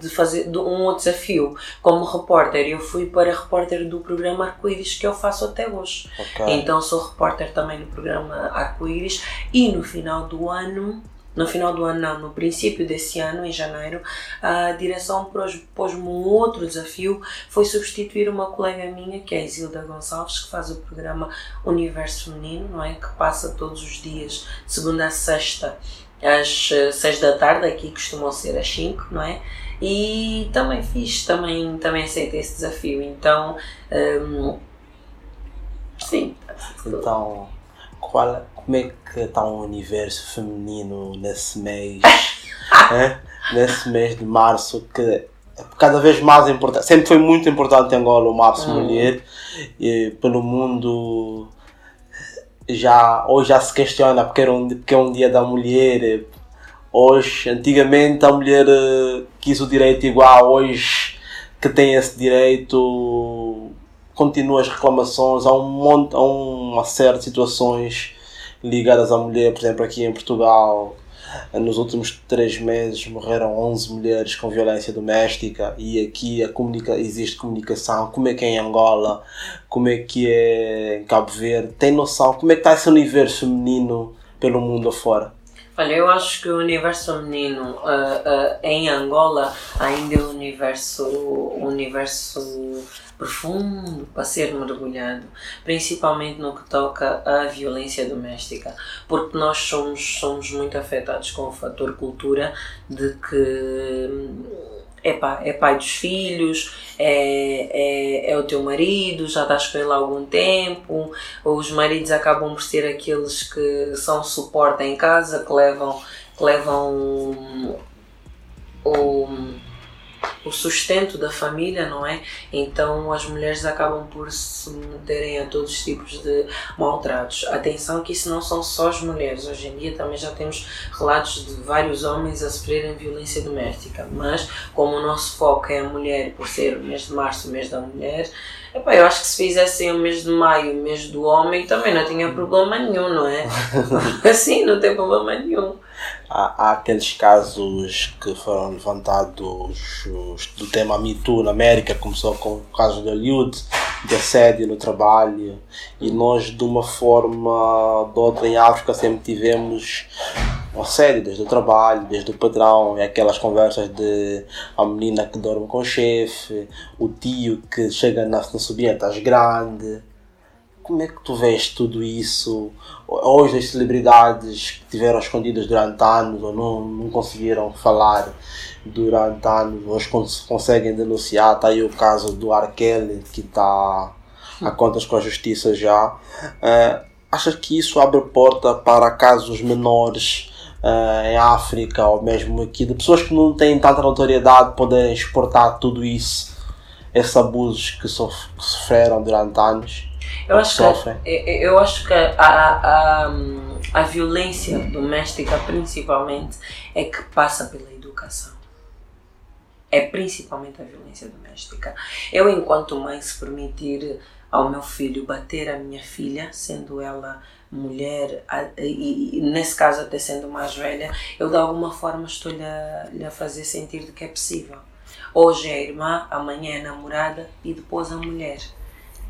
de fazer um outro desafio. Como repórter, eu fui para repórter do programa Arco-Íris que eu faço até hoje. Okay. Então sou repórter também no programa Arco-Íris e no final do ano no final do ano, não, no princípio desse ano, em janeiro, a direção pôs-me um outro desafio, foi substituir uma colega minha, que é a Isilda Gonçalves, que faz o programa Universo Feminino, não é? Que passa todos os dias, segunda a sexta, às 6 da tarde, aqui costumam ser às 5, não é? E também fiz, também, também aceitei esse desafio. Então, um, sim. Então, qual, como é que está o universo feminino nesse mês? <laughs> é? Nesse mês de março que é cada vez mais importante. Sempre foi muito importante em Angola o Março hum. Mulher. E pelo mundo já hoje já se questiona porque, era um, porque é um dia da mulher. Hoje, antigamente a mulher eh, quis o direito igual, hoje que tem esse direito continua as reclamações, há um monte, há uma série de situações ligadas à mulher, por exemplo aqui em Portugal nos últimos três meses morreram 11 mulheres com violência doméstica e aqui a comunica existe comunicação. Como é que é em Angola? Como é que é em Cabo Verde? Tem noção? Como é que está esse universo feminino pelo mundo afora? Olha, eu acho que o universo feminino uh, uh, em Angola ainda é um universo, um universo profundo para ser mergulhado, principalmente no que toca à violência doméstica, porque nós somos, somos muito afetados com o fator cultura de que é pai, é pai dos filhos, é, é, é o teu marido, já estás com ele há algum tempo, os maridos acabam por ser aqueles que são suporte em casa, que levam, que levam o o sustento da família, não é? Então as mulheres acabam por se meterem a todos os tipos de maltratos. Atenção que isso não são só as mulheres, hoje em dia também já temos relatos de vários homens a sofrerem violência doméstica, mas como o nosso foco é a mulher, por ser o mês de março, o mês da mulher, Epá, eu acho que se fizessem o mês de maio, o mês do homem, também não tinha problema nenhum, não é? <laughs> assim, não tem problema nenhum. Há, há, aqueles casos que foram levantados do tema Me Too na América, começou com o caso de Hollywood, de assédio no trabalho, e nós, de uma forma ou de outra, em África, sempre tivemos série, desde o trabalho, desde o padrão, é aquelas conversas de a menina que dorme com o chefe, o tio que chega na, na sobrinha, estás grande. Como é que tu vês tudo isso? Hoje as celebridades que tiveram escondidas durante anos ou não, não conseguiram falar durante anos, hoje conseguem denunciar. Está aí o caso do Arkele que está a contas com a justiça já. Uh, achas que isso abre porta para casos menores uh, em África ou mesmo aqui, de pessoas que não têm tanta notoriedade poderem exportar tudo isso, esses abusos que, sof que sofreram durante anos. Eu acho, que, eu acho que a, a, a violência doméstica, principalmente, é que passa pela educação. É principalmente a violência doméstica. Eu, enquanto mãe, se permitir ao meu filho bater a minha filha, sendo ela mulher, e, nesse caso até sendo mais velha, eu de alguma forma estou-lhe a, a fazer sentir de que é possível. Hoje é a irmã, amanhã é a namorada e depois a mulher.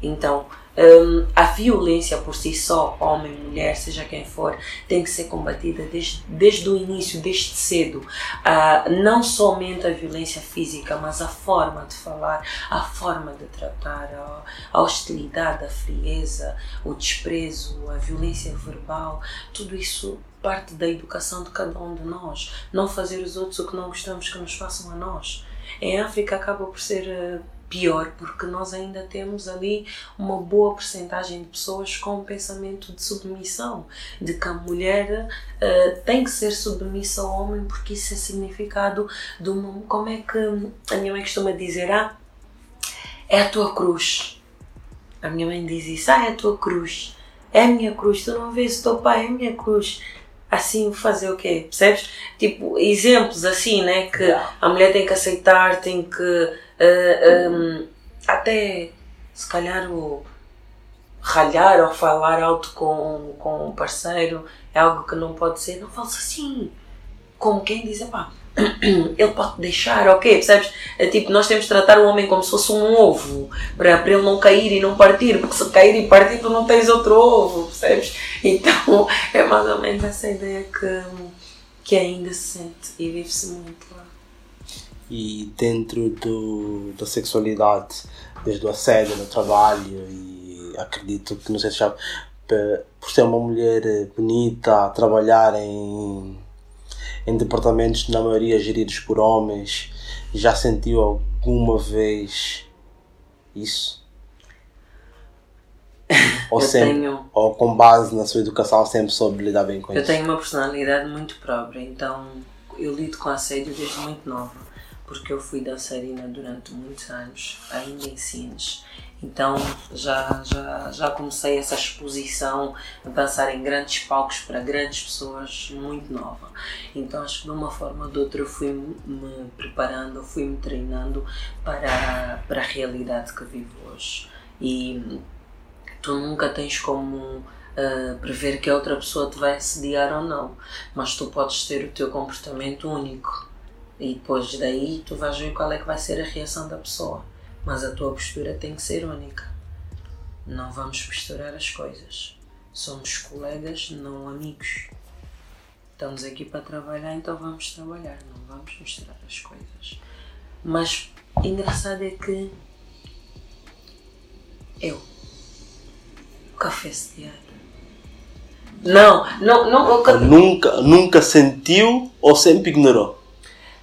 Então, um, a violência por si só, homem, mulher, seja quem for, tem que ser combatida desde, desde o início, desde cedo. Uh, não somente a violência física, mas a forma de falar, a forma de tratar, a, a hostilidade, a frieza, o desprezo, a violência verbal, tudo isso parte da educação de cada um de nós. Não fazer os outros o que não gostamos que nos façam a nós. Em África acaba por ser uh, pior porque nós ainda temos ali uma boa percentagem de pessoas com um pensamento de submissão, de que a mulher uh, tem que ser submissa ao homem porque isso é significado de uma. Como é que a minha mãe costuma dizer? Ah, é a tua cruz. A minha mãe diz isso, ah, é a tua cruz. É a minha cruz, tu não vês o teu pai, é a minha cruz assim fazer o quê? Percebes? Tipo, exemplos assim, né? Que a mulher tem que aceitar, tem que uh, ah, um, até se calhar o ralhar ou falar alto com, com um parceiro é algo que não pode ser, não fala assim, como quem diz, pá, <clears throat> ele pode deixar, ok, percebes? É tipo, nós temos de tratar o homem como se fosse um ovo, para, ele não cair e não partir, porque se cair e partir tu não tens outro ovo, percebes? Então <laughs> é mais ou menos essa ideia que, que ainda se sente e vive-se muito lá e dentro do, da sexualidade, desde o assédio no trabalho e acredito que não sei se já por ser uma mulher bonita, a trabalhar em em departamentos, na maioria geridos por homens. Já sentiu alguma vez isso? <laughs> Ou, Eu sempre, tenho- ou com base na sua educação sempre soube lidar bem com Eu isso? tenho uma personalidade muito própria, então eu lido com assédio desde muito nova, porque eu fui dançarina durante muitos anos, ainda em Sines. Então já, já, já comecei essa exposição a dançar em grandes palcos para grandes pessoas muito nova. Então acho que de uma forma ou de outra eu fui me preparando, fui me treinando para, para a realidade que vivo hoje. E tu nunca tens como uh, prever que a outra pessoa te vai assediar ou não, mas tu podes ter o teu comportamento único e depois daí tu vais ver qual é que vai ser a reação da pessoa. Mas a tua postura tem que ser única. Não vamos misturar as coisas. Somos colegas, não amigos. Estamos aqui para trabalhar, então vamos trabalhar, não vamos misturar as coisas. Mas engraçado é que eu café sediada. Não, não, não. Nunca, nunca sentiu ou sempre ignorou?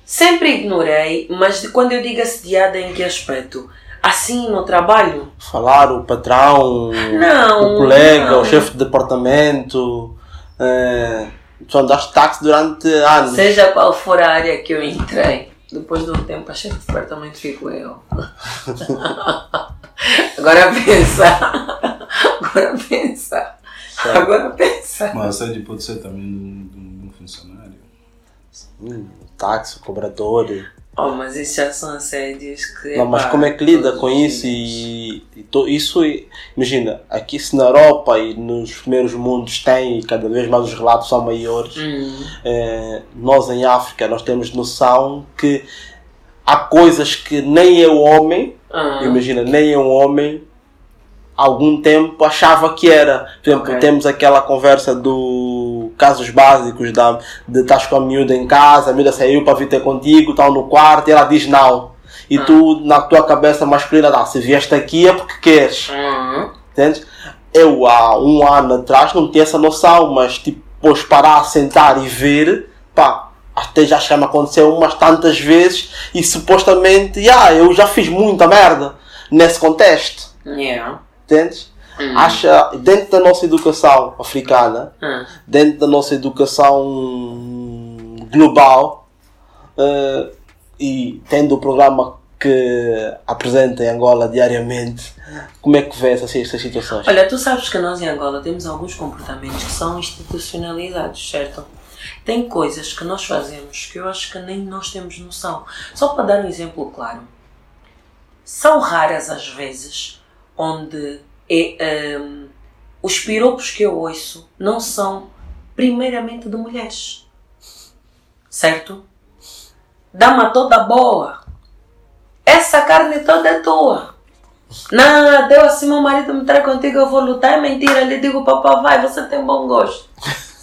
Sempre ignorei, mas de quando eu digo assediada, em que aspecto? Assim, no trabalho? Falar o patrão, Não, o colega, não. o chefe de departamento. É, tu andaste táxi durante anos. Seja qual for a área que eu entrei, depois de um tempo a chefe de departamento fico eu. <laughs> Agora pensa. Agora pensa. Agora pensa. Mas assédio pode ser também de um funcionário. Hum, táxi, cobrador. Oh, mas isso já são assédios que. Não, mas como é que lida com isso? E, e to- isso, imagina, aqui se na Europa e nos primeiros mundos tem, e cada vez mais os relatos são maiores, Hum, eh, nós em África nós temos noção que há coisas que nem eu homem, ah, imagina, nem eu homem, há algum tempo achava que era. Por exemplo, Ok. temos aquela conversa do casos básicos da, de estás com a miúda em casa, a miúda saiu para vir ter contigo, estão no quarto e ela diz não. E Ah. tu, na tua cabeça masculina, não, se vieste aqui é porque queres. hum, Entendes? Eu há um ano atrás não tinha essa noção, mas tipo, depois parar, sentar e ver, pá, até já já me aconteceu umas tantas vezes e supostamente, ah, eu já fiz muita merda nesse contexto. yeah. Entendes? Hum, Acha, dentro da nossa educação africana, hum. dentro da nossa educação global eh, e tendo o programa que apresenta em Angola diariamente, como é que vê essas, essas situações? Olha, tu sabes que nós em Angola temos alguns comportamentos que são institucionalizados, certo? Tem coisas que nós fazemos que eu acho que nem nós temos noção. Só para dar um exemplo claro. São raras as vezes onde é, hum, os piropos que eu ouço não são primeiramente de mulheres. Certo? Dama toda boa. Essa carne toda é tua. Não, deu assim, meu marido me traz contigo, eu vou lutar. É mentira. Lhe digo, papá, vai, você tem bom gosto.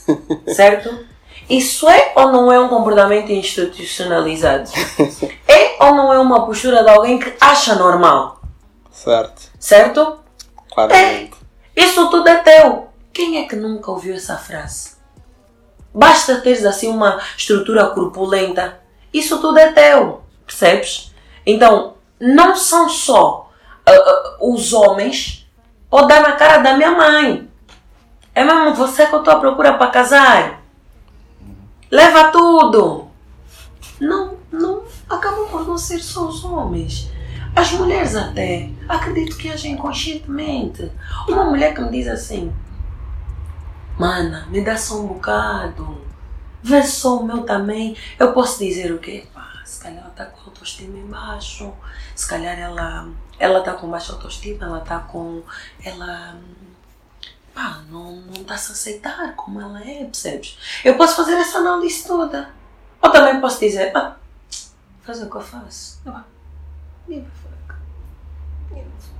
<laughs> certo? Isso é ou não é um comportamento institucionalizado? <laughs> É ou não é uma postura de alguém que acha normal? Certo, Certo? Claramente. Isso tudo é teu. Quem é que nunca ouviu essa frase? Basta teres assim uma estrutura corpulenta. Isso tudo é teu. Percebes? Então, não são só ah, ah, os homens ou dar na cara da minha mãe. É mesmo você que eu estou à procura para casar. Leva tudo. Não, não. Acabam por não ser só os homens. As mulheres até. Acredito que agem inconscientemente. Uma mulher que me diz assim: Mana, me dá só um bocado. Vê só o meu também. Eu posso dizer o quê? Pá, se calhar ela tá com autoestima embaixo. Se calhar ela, ela tá com baixa autoestima. Ela tá com. Ela. Pá, não, não tá se aceitar como ela é, percebes? Eu posso fazer essa análise toda. Ou também posso dizer: Ah, fazer o que eu faço. Ah, give a fuck. Give a fuck.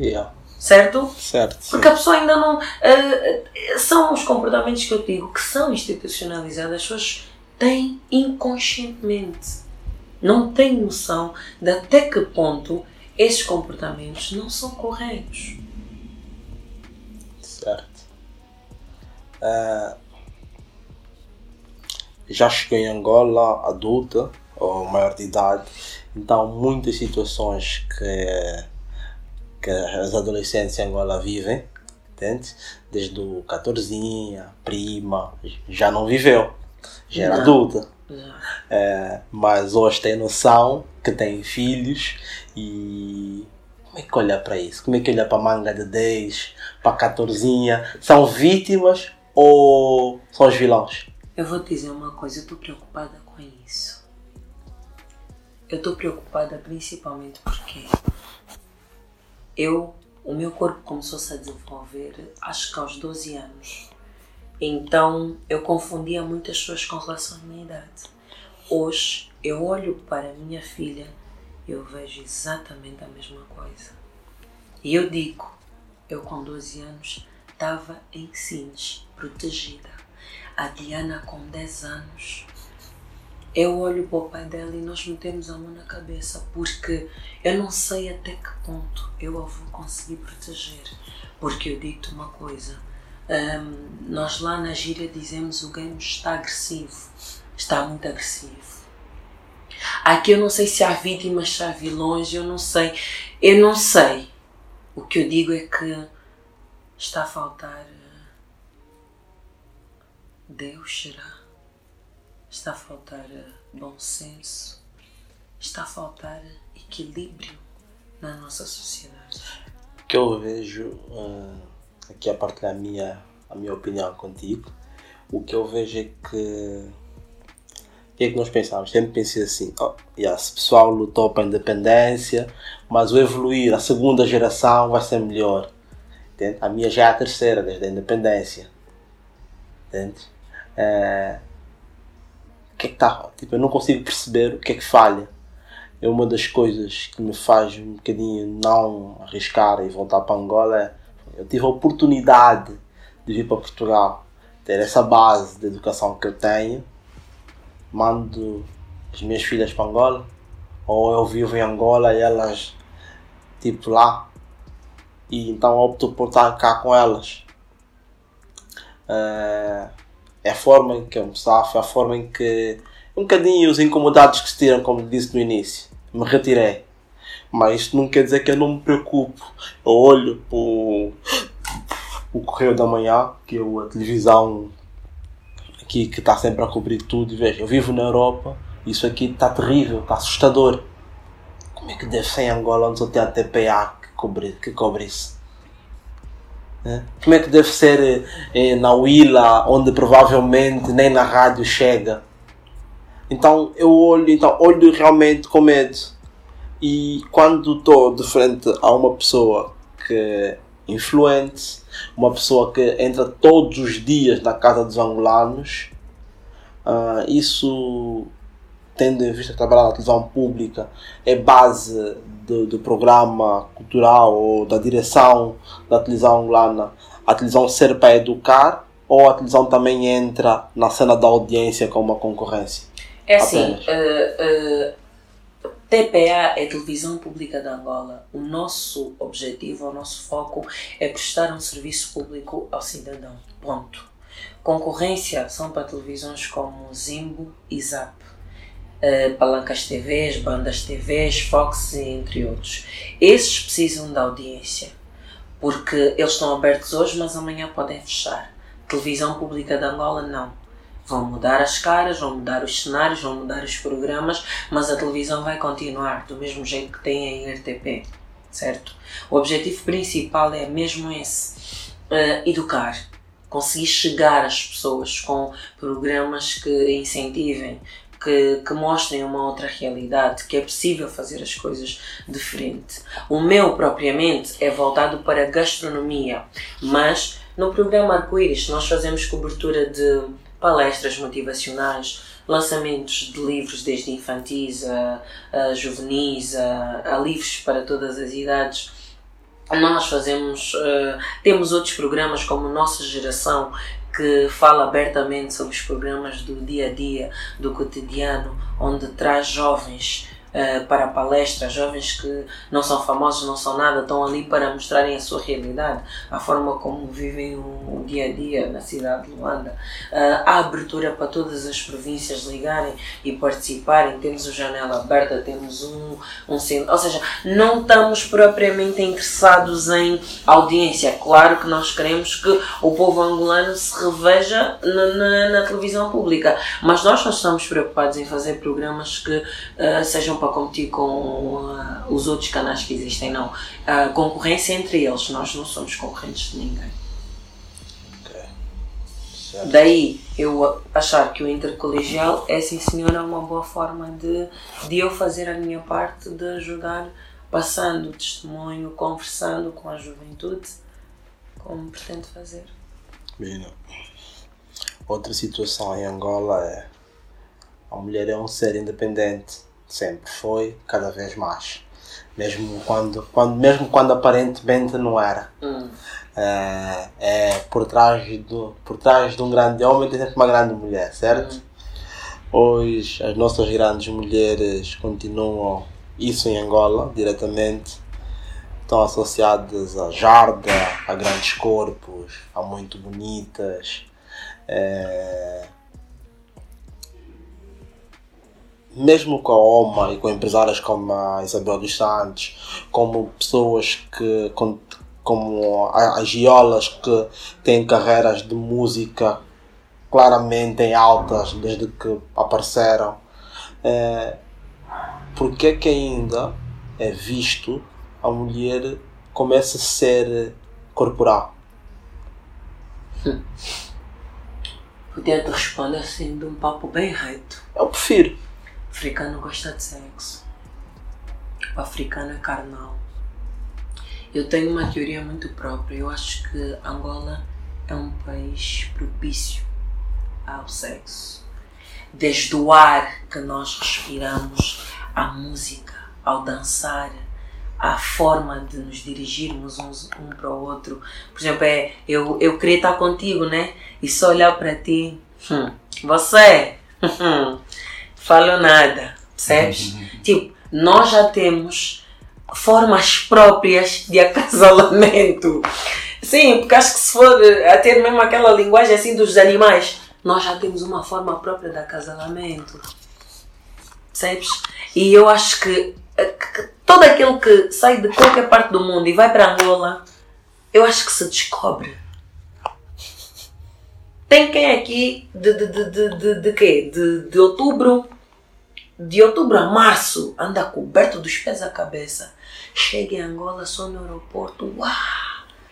Yeah, Certo? certo. sim. Porque a pessoa ainda não. eh, são os comportamentos que eu digo que são institucionalizados, as pessoas têm inconscientemente. Não têm noção de até que ponto esses comportamentos não são corretos. Certo. Ah, já chegou em Angola adulta ou maior de idade, então muitas situações que, que as adolescentes em Angola vivem, entende? Desde o 14, prima, já não viveu, já era Não. adulta. É, mas hoje tem noção que tem filhos e como é que olha para isso? Como é que olha para a manga de 10, para a 14? São vítimas ou são os vilões? Eu vou te dizer uma coisa, eu estou preocupada com isso. Eu estou preocupada principalmente porque eu, o meu corpo começou-se a desenvolver acho que aos 12 anos. Então eu confundia muitas pessoas com relação à minha idade. Hoje eu olho para a minha filha e eu vejo exatamente a mesma coisa. E eu digo, eu com 12 anos estava em Sines, protegida. A Diana com 10 anos. Eu olho para o pai dela e nós metemos a mão na cabeça porque eu não sei até que ponto eu a vou conseguir proteger. Porque eu digo-te uma coisa, hum, nós lá na gíria dizemos o game está agressivo, está muito agressivo. Aqui eu não sei se há vítimas, se há vilões, eu não sei. Eu não sei. O que eu digo é que está a faltar eh, Deus, será? Está a faltar eh, bom senso? Está a faltar equilíbrio na nossa sociedade? O que eu vejo, ah, aqui a partilhar a minha, a minha opinião contigo, o que eu vejo é que. O que é que nós pensamos? Sempre pensei assim: oh, yeah, esse pessoal lutou para a independência, mas o evoluir, a segunda geração vai ser melhor. Entende? A minha já é a terceira, desde a independência. Entende? Eh, que é que está? Tipo, eu não consigo perceber o que é que falha. É uma das coisas que me faz um bocadinho não arriscar e voltar para Angola. é, Eu tive a oportunidade de vir para Portugal, ter essa base de educação que eu tenho. Mando as minhas filhas para Angola, ou eu vivo em Angola e elas, tipo, lá. E então opto por estar cá com elas. Eh, é a forma em que eu me safo, é a forma em que um bocadinho os incomodados que se tiram, como disse no início. Me retirei. Mas isto não quer dizer que eu não me preocupo. Eu olho para o, Correio da Manhã, que é a televisão aqui que está sempre a cobrir tudo, e vejo, eu vivo na Europa, isso aqui está terrível, está assustador. Como é que deve ser em Angola onde só tem a TPA que cobre, que cobre isso? Né? Como é que deve ser eh, na Willa, onde provavelmente nem na rádio chega? Então eu olho, então olho realmente com medo. E quando estou de frente a uma pessoa que é influente, uma pessoa que entra todos os dias na casa dos angolanos, ah, isso tendo em vista trabalhar na televisão pública é base do, do programa cultural ou da direção da televisão angolana, a televisão ser para educar ou a televisão também entra na cena da audiência como uma concorrência? É assim, eh, eh, TPA é Televisão Pública de Angola. O nosso objetivo, o nosso foco é prestar um serviço público ao cidadão. Ponto. Concorrência são para televisões como Zimbo e Zap. Eh, Palancas TVs, Bandas TVs, Fox entre outros. Esses precisam da audiência, porque eles estão abertos hoje, mas amanhã podem fechar. Televisão Pública de Angola não. Vão mudar as caras, vão mudar os cenários, vão mudar os programas, mas a televisão vai continuar do mesmo jeito que tem a RTP, certo? O objetivo principal é mesmo esse: eh, educar, conseguir chegar às pessoas com programas que incentivem, que, que mostrem uma outra realidade, que é possível fazer as coisas diferente. O meu, propriamente, é voltado para a gastronomia, mas no programa Arco-Íris nós fazemos cobertura de palestras motivacionais, lançamentos de livros desde infantis a, a juvenis, a, a livros para todas as idades. Nós fazemos, eh, temos outros programas como Nossa Geração, que fala abertamente sobre os programas do dia a dia, do cotidiano, onde traz jovens uh, para palestras, jovens que não são famosos, não são nada, estão ali para mostrarem a sua realidade, a forma como vivem o, o dia a dia na cidade de Luanda. Uh, há abertura para todas as províncias ligarem e participarem, temos o Janela Aberta, temos um, um centro, ou seja, não estamos propriamente interessados em audiência. Claro que nós queremos que o povo angolano se reveja na, na, na televisão pública, mas nós não estamos preocupados em fazer programas que uh, sejam para competir com uh, os outros canais que existem, não. A concorrência entre eles, nós não somos concorrentes de ninguém. Daí eu achar que o intercolegial é sim senhora uma boa forma de, de eu fazer a minha parte de ajudar, passando o testemunho, conversando com a juventude, como pretendo fazer. Bem, outra situação em Angola é a mulher é um ser independente sempre foi, cada vez mais. Mesmo quando, quando, mesmo quando aparentemente não era. Hum. É, é, por, trás do, por trás de um grande homem tem sempre uma grande mulher, certo? Hum. Hoje as nossas grandes mulheres continuam isso em Angola diretamente. Estão associadas a jarda, a grandes corpos, a muito bonitas. É, mesmo com a OMA e com empresárias como a Isabel dos Santos, como pessoas que, como as Giolas que têm carreiras de música claramente em altas desde que apareceram, é, porque é que ainda é visto a mulher começa a ser corporal? Podia te responder assim de um papo bem reto. Eu prefiro africano gosta de sexo. O africano é carnal. Eu tenho uma teoria muito própria. Eu acho que Angola é um país propício ao sexo. Desde o ar que nós respiramos, a música, ao dançar, a forma de nos dirigirmos uns, um para o outro. Por exemplo, é, eu, eu queria estar contigo, né? E só olhar para ti. Hum, você! <laughs> falo nada, percebes? Uhum. Tipo, nós já temos formas próprias de <laughs> acasalamento. Sim, porque acho que se for a ter mesmo aquela linguagem assim dos animais, nós já temos uma forma própria de acasalamento. Percebes? E eu acho que, que todo aquele que sai de qualquer parte do mundo e vai para Angola, eu acho que se descobre. Tem quem aqui de, de, de, de, de, de quê? De, de outubro de outubro a março, anda coberto dos pés à cabeça. Chega em Angola só no aeroporto, uau,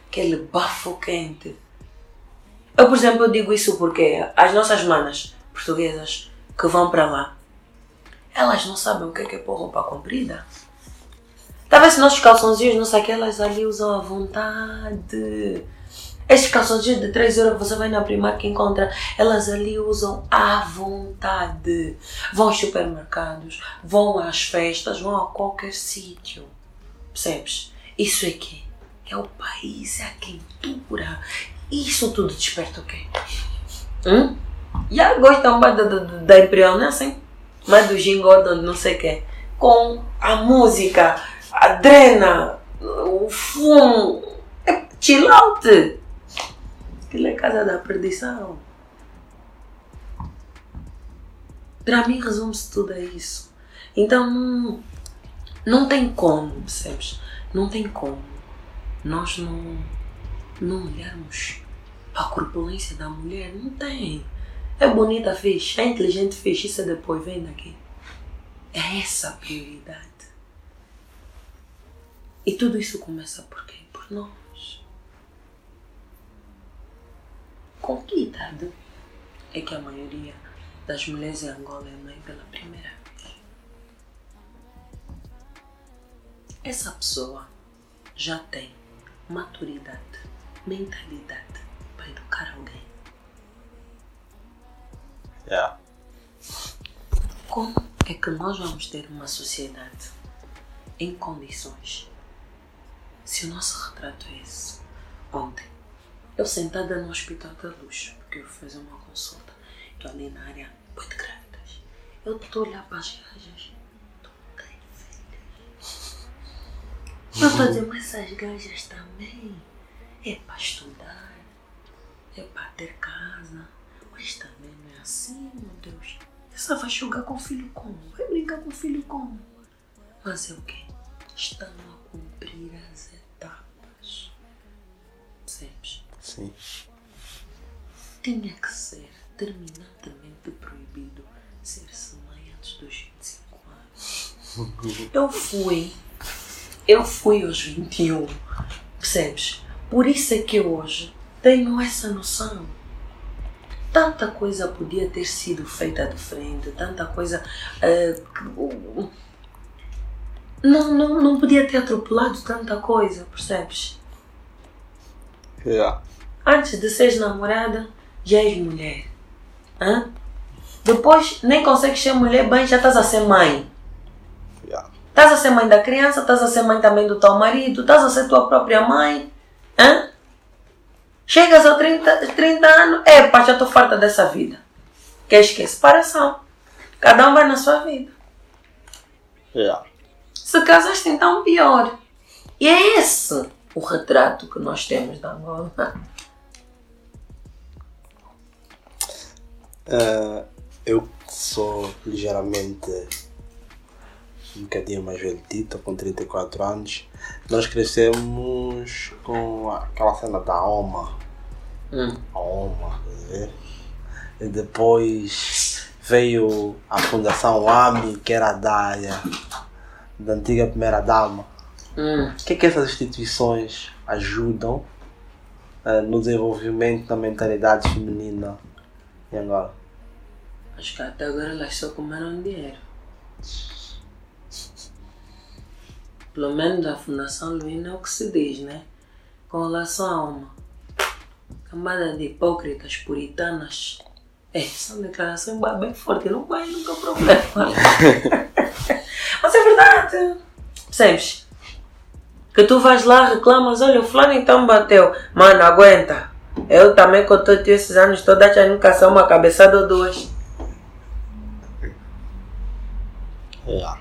aquele bafo quente. Eu, por exemplo, eu digo isso porque as nossas manas portuguesas que vão para lá, elas não sabem o que é, que é pôr roupa comprida. Talvez nossos calçãozinhos, não sei o que, elas ali usam à vontade. Estes calções de 3 euros que você vai na Primark e encontra, elas ali usam à vontade. Vão aos supermercados, vão às festas, vão a qualquer sítio. Percebes? Isso é que é o país, é a quentura. Isso tudo desperta o quê? Hum? Já gostam mais da, da, da Imperial, não é assim? Mais do Jim não sei o quê. Com a música, a drena, o fumo. É chill out. Aquilo é casa da perdição. Para mim, resume-se tudo a isso. Então, não, tem como, percebes? Não tem como nós não, não olharmos para a corpulência da mulher. Não tem. É bonita, fixe. É inteligente, fixe. Isso é depois, vem daqui. É essa a prioridade. E tudo isso começa por quê? Por nós. Com que idade é que a maioria das mulheres em Angola é mãe pela primeira vez? Essa pessoa já tem maturidade, mentalidade para educar alguém. Yeah. Como é que nós vamos ter uma sociedade em condições se o nosso retrato é esse? Ontem eu sentada no Hospital da Luz, porque eu vou fazer uma consulta. Estou ali na área de grávidas. Eu estou a olhar para as gajas. Estou Eu estou a dizer, mas essas gajas também é para estudar, é para ter casa, mas também não é assim, meu Deus. Essa vai jogar com o filho como? Vai brincar com o filho como? Mas é o quê? Estão a cumprir as etapas. Percebes? Sim. Tinha que ser terminantemente proibido ser-se mãe antes dos 25 anos. Eu fui. Eu fui aos 21. Percebes? Por isso é que hoje tenho essa noção. Tanta coisa podia ter sido feita de frente, tanta coisa. que- não, não, não podia ter atropelado tanta coisa, percebes? Yeah. Antes de seres namorada, já és mulher. Hã? Depois nem consegues ser mulher bem, já estás a ser mãe. Yeah. Estás a ser mãe da criança, estás a ser mãe também do teu marido, estás a ser tua própria mãe. Hã? Chegas a 30, 30 anos, epá, já estou farta dessa vida. Queres que é separação? Cada um vai na sua vida. Yeah. Se casaste, então pior. E é esse o retrato que nós temos da Angola. Eh, eu sou ligeiramente um bocadinho mais velho estou com 34 anos. Nós crescemos com aquela cena da OMA. Hum. A OMA, a ver? E depois veio a Fundação AMI, que era da, da antiga primeira dama. Hum. O que é que essas instituições ajudam eh, no desenvolvimento da mentalidade feminina em Angola? Acho que até agora elas só comeram dinheiro. Pelo menos a Fundação Luína é o que se diz, né? Com relação à alma. Camada de hipócritas, puritanas. É, são declarações bem- bem fortes, não vai nunca problema. <laughs> Mas é verdade. Percebes? Que tu vais lá, reclamas, olha, o fulano então bateu. Mano, aguenta. Eu também, com todos esses anos todos, já nunca sou uma cabeçada ou duas. Yeah.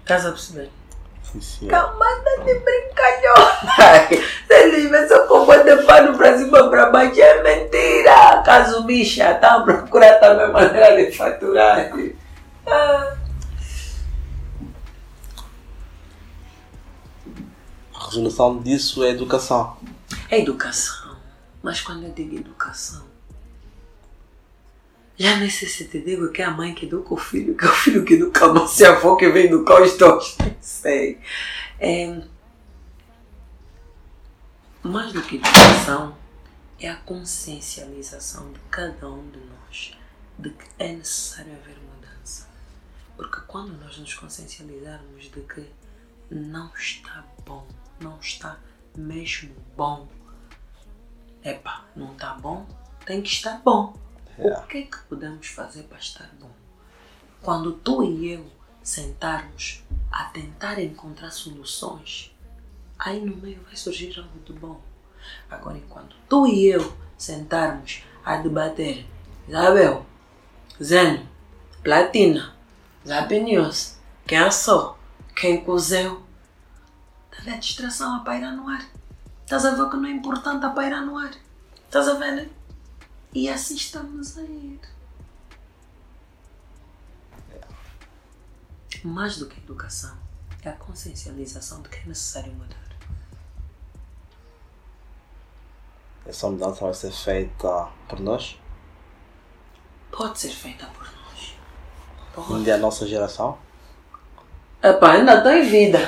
Estás a perceber? Sim, sim. Camada de brincalhona. <laughs> Vê só com boi de pano pra cima pra baixo, é mentira. Caso bicha, tá a procurar também maneira de faturar. Ah. A resolução disso é educação. É educação. Mas quando eu digo educação, já te digo que é a mãe que educa o filho, que é o filho que educa a mãe, se a avó que vem educar os dois. Não <laughs> sei. É, mais do que educação, é a consciencialização de cada um de nós de que é necessário haver mudança. Porque quando nós nos consciencializarmos de que não está bom, não está mesmo bom, epá, não está bom, tem que estar bom. O que é que podemos fazer para estar bom? Quando tu e eu sentarmos a tentar encontrar soluções, aí no meio vai surgir algo de bom. Agora, enquanto tu e eu sentarmos a debater, Isabel, Zeno, Platina, Zap News, quem assou, quem cozeu, tá a distração a pairar no ar. Estás a ver que não é importante a pairar no ar. Estás a ver, né? E assim estamos a ir. Mais do que a educação, é a consciencialização de que é necessário mudar. Essa mudança vai ser feita por nós, Pode ser feita por nós. Pode. ainda é a nossa geração. Epá, ainda estou em vida.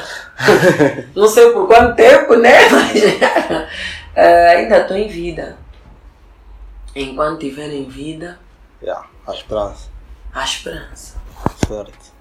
<laughs> Não sei por quanto tempo, né? Mas <laughs> eh, ainda estou em vida. Enquanto estiver em vida, Yeah, a esperança. há esperança. Certo.